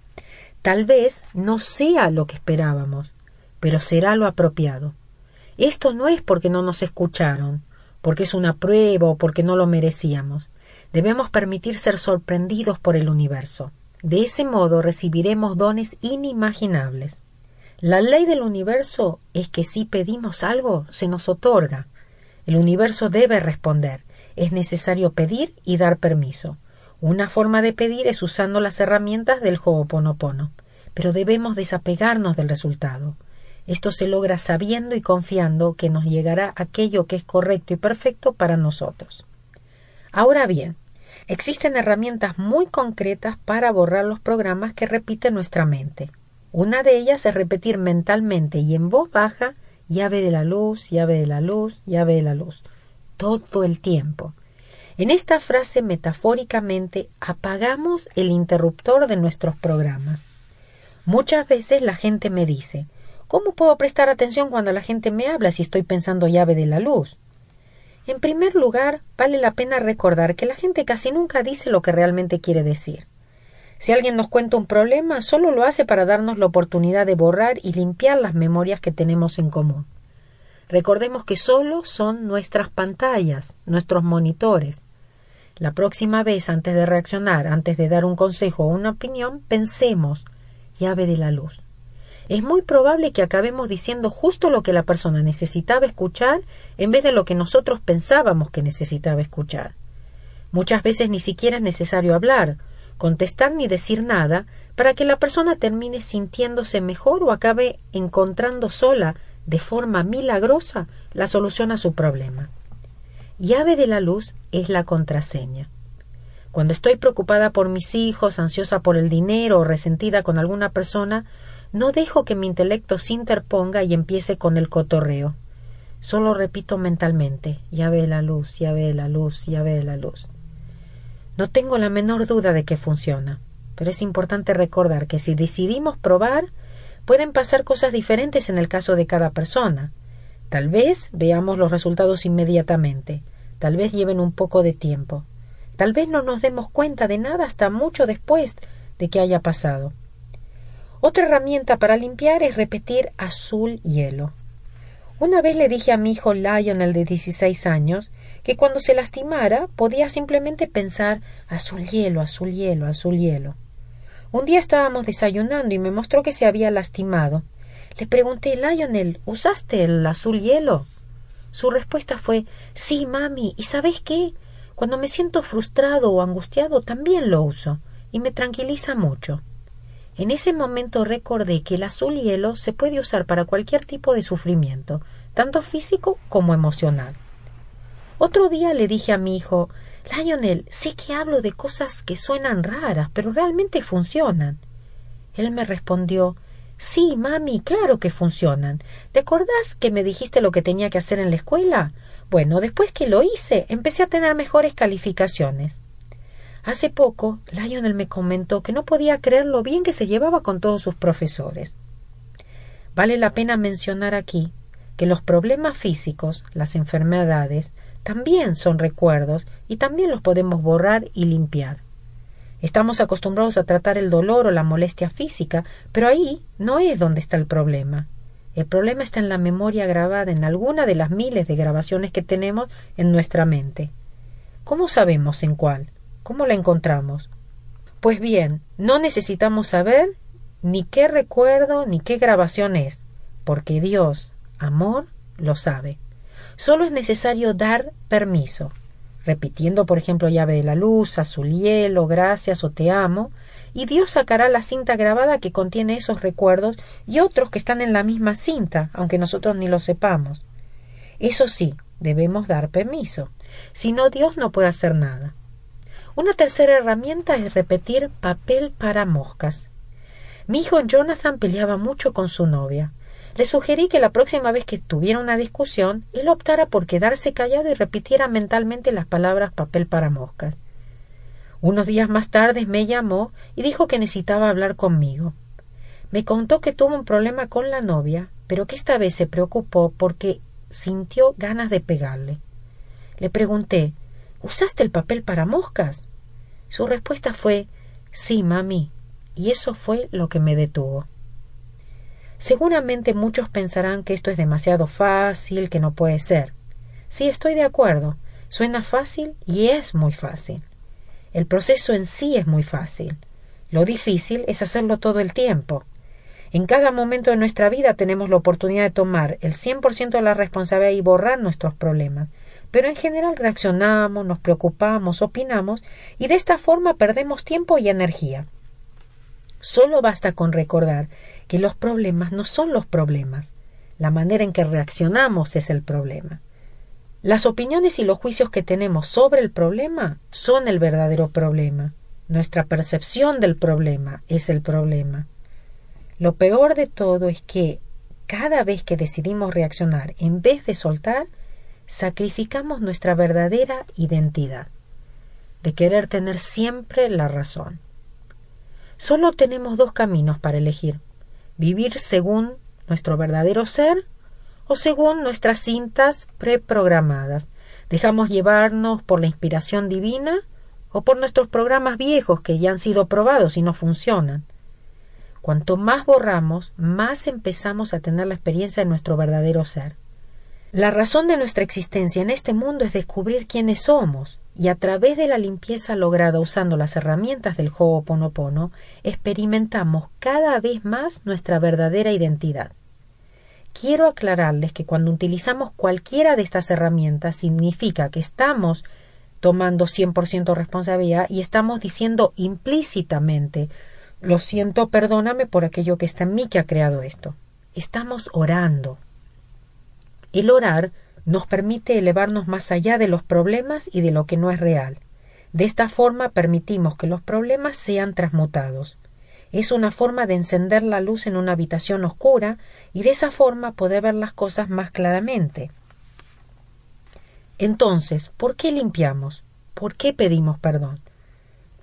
Tal vez no sea lo que esperábamos, pero será lo apropiado. Esto no es porque no nos escucharon, porque es una prueba o porque no lo merecíamos. Debemos permitir ser sorprendidos por el universo. De ese modo recibiremos dones inimaginables. La ley del universo es que si pedimos algo, se nos otorga. El universo debe responder, es necesario pedir y dar permiso. Una forma de pedir es usando las herramientas del Ho'oponopono, pero debemos desapegarnos del resultado. Esto se logra sabiendo y confiando que nos llegará aquello que es correcto y perfecto para nosotros. Ahora bien, existen herramientas muy concretas para borrar los programas que repite nuestra mente. Una de ellas es repetir mentalmente y en voz baja llave de la luz, llave de la luz, llave de la luz todo el tiempo. En esta frase metafóricamente apagamos el interruptor de nuestros programas. Muchas veces la gente me dice ¿Cómo puedo prestar atención cuando la gente me habla si estoy pensando llave de la luz? En primer lugar, vale la pena recordar que la gente casi nunca dice lo que realmente quiere decir. Si alguien nos cuenta un problema, solo lo hace para darnos la oportunidad de borrar y limpiar las memorias que tenemos en común. Recordemos que solo son nuestras pantallas, nuestros monitores. La próxima vez, antes de reaccionar, antes de dar un consejo o una opinión, pensemos llave de la luz. Es muy probable que acabemos diciendo justo lo que la persona necesitaba escuchar en vez de lo que nosotros pensábamos que necesitaba escuchar. Muchas veces ni siquiera es necesario hablar, contestar ni decir nada para que la persona termine sintiéndose mejor o acabe encontrando sola de forma milagrosa la solución a su problema. Llave de la luz es la contraseña. Cuando estoy preocupada por mis hijos, ansiosa por el dinero o resentida con alguna persona, no dejo que mi intelecto se interponga y empiece con el cotorreo. Solo repito mentalmente llave de la luz, llave de la luz, llave de la luz. No tengo la menor duda de que funciona, pero es importante recordar que si decidimos probar, Pueden pasar cosas diferentes en el caso de cada persona. Tal vez veamos los resultados inmediatamente, tal vez lleven un poco de tiempo, tal vez no nos demos cuenta de nada hasta mucho después de que haya pasado. Otra herramienta para limpiar es repetir azul hielo. Una vez le dije a mi hijo Lionel de 16 años que cuando se lastimara podía simplemente pensar azul hielo, azul hielo, azul hielo. Un día estábamos desayunando y me mostró que se había lastimado. Le pregunté, Lionel, ¿usaste el azul hielo? Su respuesta fue Sí, mami, ¿y sabes qué? Cuando me siento frustrado o angustiado también lo uso, y me tranquiliza mucho. En ese momento recordé que el azul hielo se puede usar para cualquier tipo de sufrimiento, tanto físico como emocional. Otro día le dije a mi hijo Lionel, sé que hablo de cosas que suenan raras, pero realmente funcionan. Él me respondió Sí, mami, claro que funcionan. ¿Te acordás que me dijiste lo que tenía que hacer en la escuela? Bueno, después que lo hice, empecé a tener mejores calificaciones. Hace poco, Lionel me comentó que no podía creer lo bien que se llevaba con todos sus profesores. Vale la pena mencionar aquí que los problemas físicos, las enfermedades, también son recuerdos y también los podemos borrar y limpiar. Estamos acostumbrados a tratar el dolor o la molestia física, pero ahí no es donde está el problema. El problema está en la memoria grabada en alguna de las miles de grabaciones que tenemos en nuestra mente. ¿Cómo sabemos en cuál? ¿Cómo la encontramos? Pues bien, no necesitamos saber ni qué recuerdo ni qué grabación es, porque Dios, amor, lo sabe. Solo es necesario dar permiso, repitiendo, por ejemplo, llave de la luz, azul hielo, gracias o te amo, y Dios sacará la cinta grabada que contiene esos recuerdos y otros que están en la misma cinta, aunque nosotros ni lo sepamos. Eso sí, debemos dar permiso. Si no, Dios no puede hacer nada. Una tercera herramienta es repetir papel para moscas. Mi hijo Jonathan peleaba mucho con su novia. Le sugerí que la próxima vez que tuviera una discusión, él optara por quedarse callado y repitiera mentalmente las palabras papel para moscas. Unos días más tarde me llamó y dijo que necesitaba hablar conmigo. Me contó que tuvo un problema con la novia, pero que esta vez se preocupó porque sintió ganas de pegarle. Le pregunté ¿Usaste el papel para moscas? Su respuesta fue Sí, mami, y eso fue lo que me detuvo. Seguramente muchos pensarán que esto es demasiado fácil, que no puede ser. Sí, estoy de acuerdo. Suena fácil y es muy fácil. El proceso en sí es muy fácil. Lo difícil es hacerlo todo el tiempo. En cada momento de nuestra vida tenemos la oportunidad de tomar el 100% de la responsabilidad y borrar nuestros problemas. Pero en general reaccionamos, nos preocupamos, opinamos y de esta forma perdemos tiempo y energía. Solo basta con recordar que los problemas no son los problemas. La manera en que reaccionamos es el problema. Las opiniones y los juicios que tenemos sobre el problema son el verdadero problema. Nuestra percepción del problema es el problema. Lo peor de todo es que cada vez que decidimos reaccionar en vez de soltar, sacrificamos nuestra verdadera identidad, de querer tener siempre la razón. Solo tenemos dos caminos para elegir, vivir según nuestro verdadero ser o según nuestras cintas preprogramadas. Dejamos llevarnos por la inspiración divina o por nuestros programas viejos que ya han sido probados y no funcionan. Cuanto más borramos, más empezamos a tener la experiencia de nuestro verdadero ser. La razón de nuestra existencia en este mundo es descubrir quiénes somos, y a través de la limpieza lograda usando las herramientas del Ho'oponopono, experimentamos cada vez más nuestra verdadera identidad. Quiero aclararles que cuando utilizamos cualquiera de estas herramientas significa que estamos tomando 100% responsabilidad y estamos diciendo implícitamente lo siento, perdóname por aquello que está en mí que ha creado esto. Estamos orando. El orar nos permite elevarnos más allá de los problemas y de lo que no es real. De esta forma permitimos que los problemas sean transmutados. Es una forma de encender la luz en una habitación oscura y de esa forma poder ver las cosas más claramente. Entonces, ¿por qué limpiamos? ¿Por qué pedimos perdón?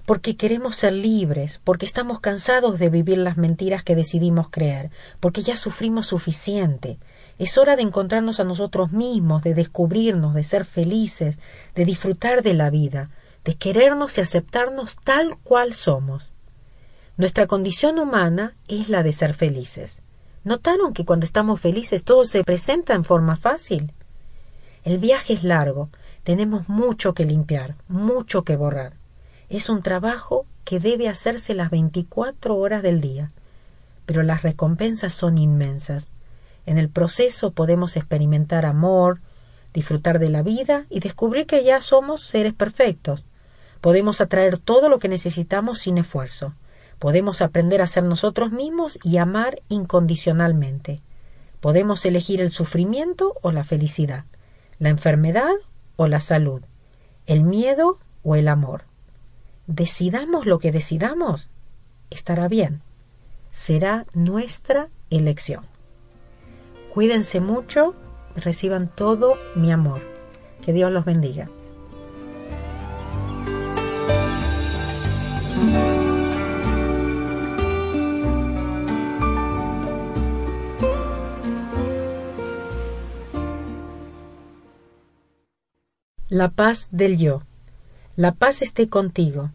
Porque queremos ser libres, porque estamos cansados de vivir las mentiras que decidimos creer, porque ya sufrimos suficiente. Es hora de encontrarnos a nosotros mismos, de descubrirnos, de ser felices, de disfrutar de la vida, de querernos y aceptarnos tal cual somos. Nuestra condición humana es la de ser felices. ¿Notaron que cuando estamos felices todo se presenta en forma fácil? El viaje es largo, tenemos mucho que limpiar, mucho que borrar. Es un trabajo que debe hacerse las veinticuatro horas del día, pero las recompensas son inmensas. En el proceso podemos experimentar amor, disfrutar de la vida y descubrir que ya somos seres perfectos. Podemos atraer todo lo que necesitamos sin esfuerzo. Podemos aprender a ser nosotros mismos y amar incondicionalmente. Podemos elegir el sufrimiento o la felicidad, la enfermedad o la salud, el miedo o el amor. Decidamos lo que decidamos, estará bien. Será nuestra elección. Cuídense mucho, reciban todo mi amor. Que Dios los bendiga. La paz del yo. La paz esté contigo,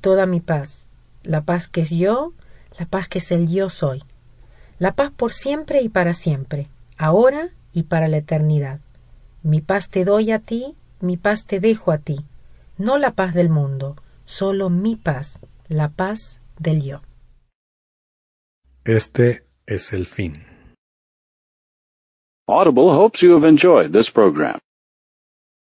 toda mi paz. La paz que es yo, la paz que es el yo soy. La paz por siempre y para siempre, ahora y para la eternidad. Mi paz te doy a ti, mi paz te dejo a ti. No la paz del mundo, solo mi paz, la paz del yo. Este es el fin. Audible hopes you have enjoyed this program.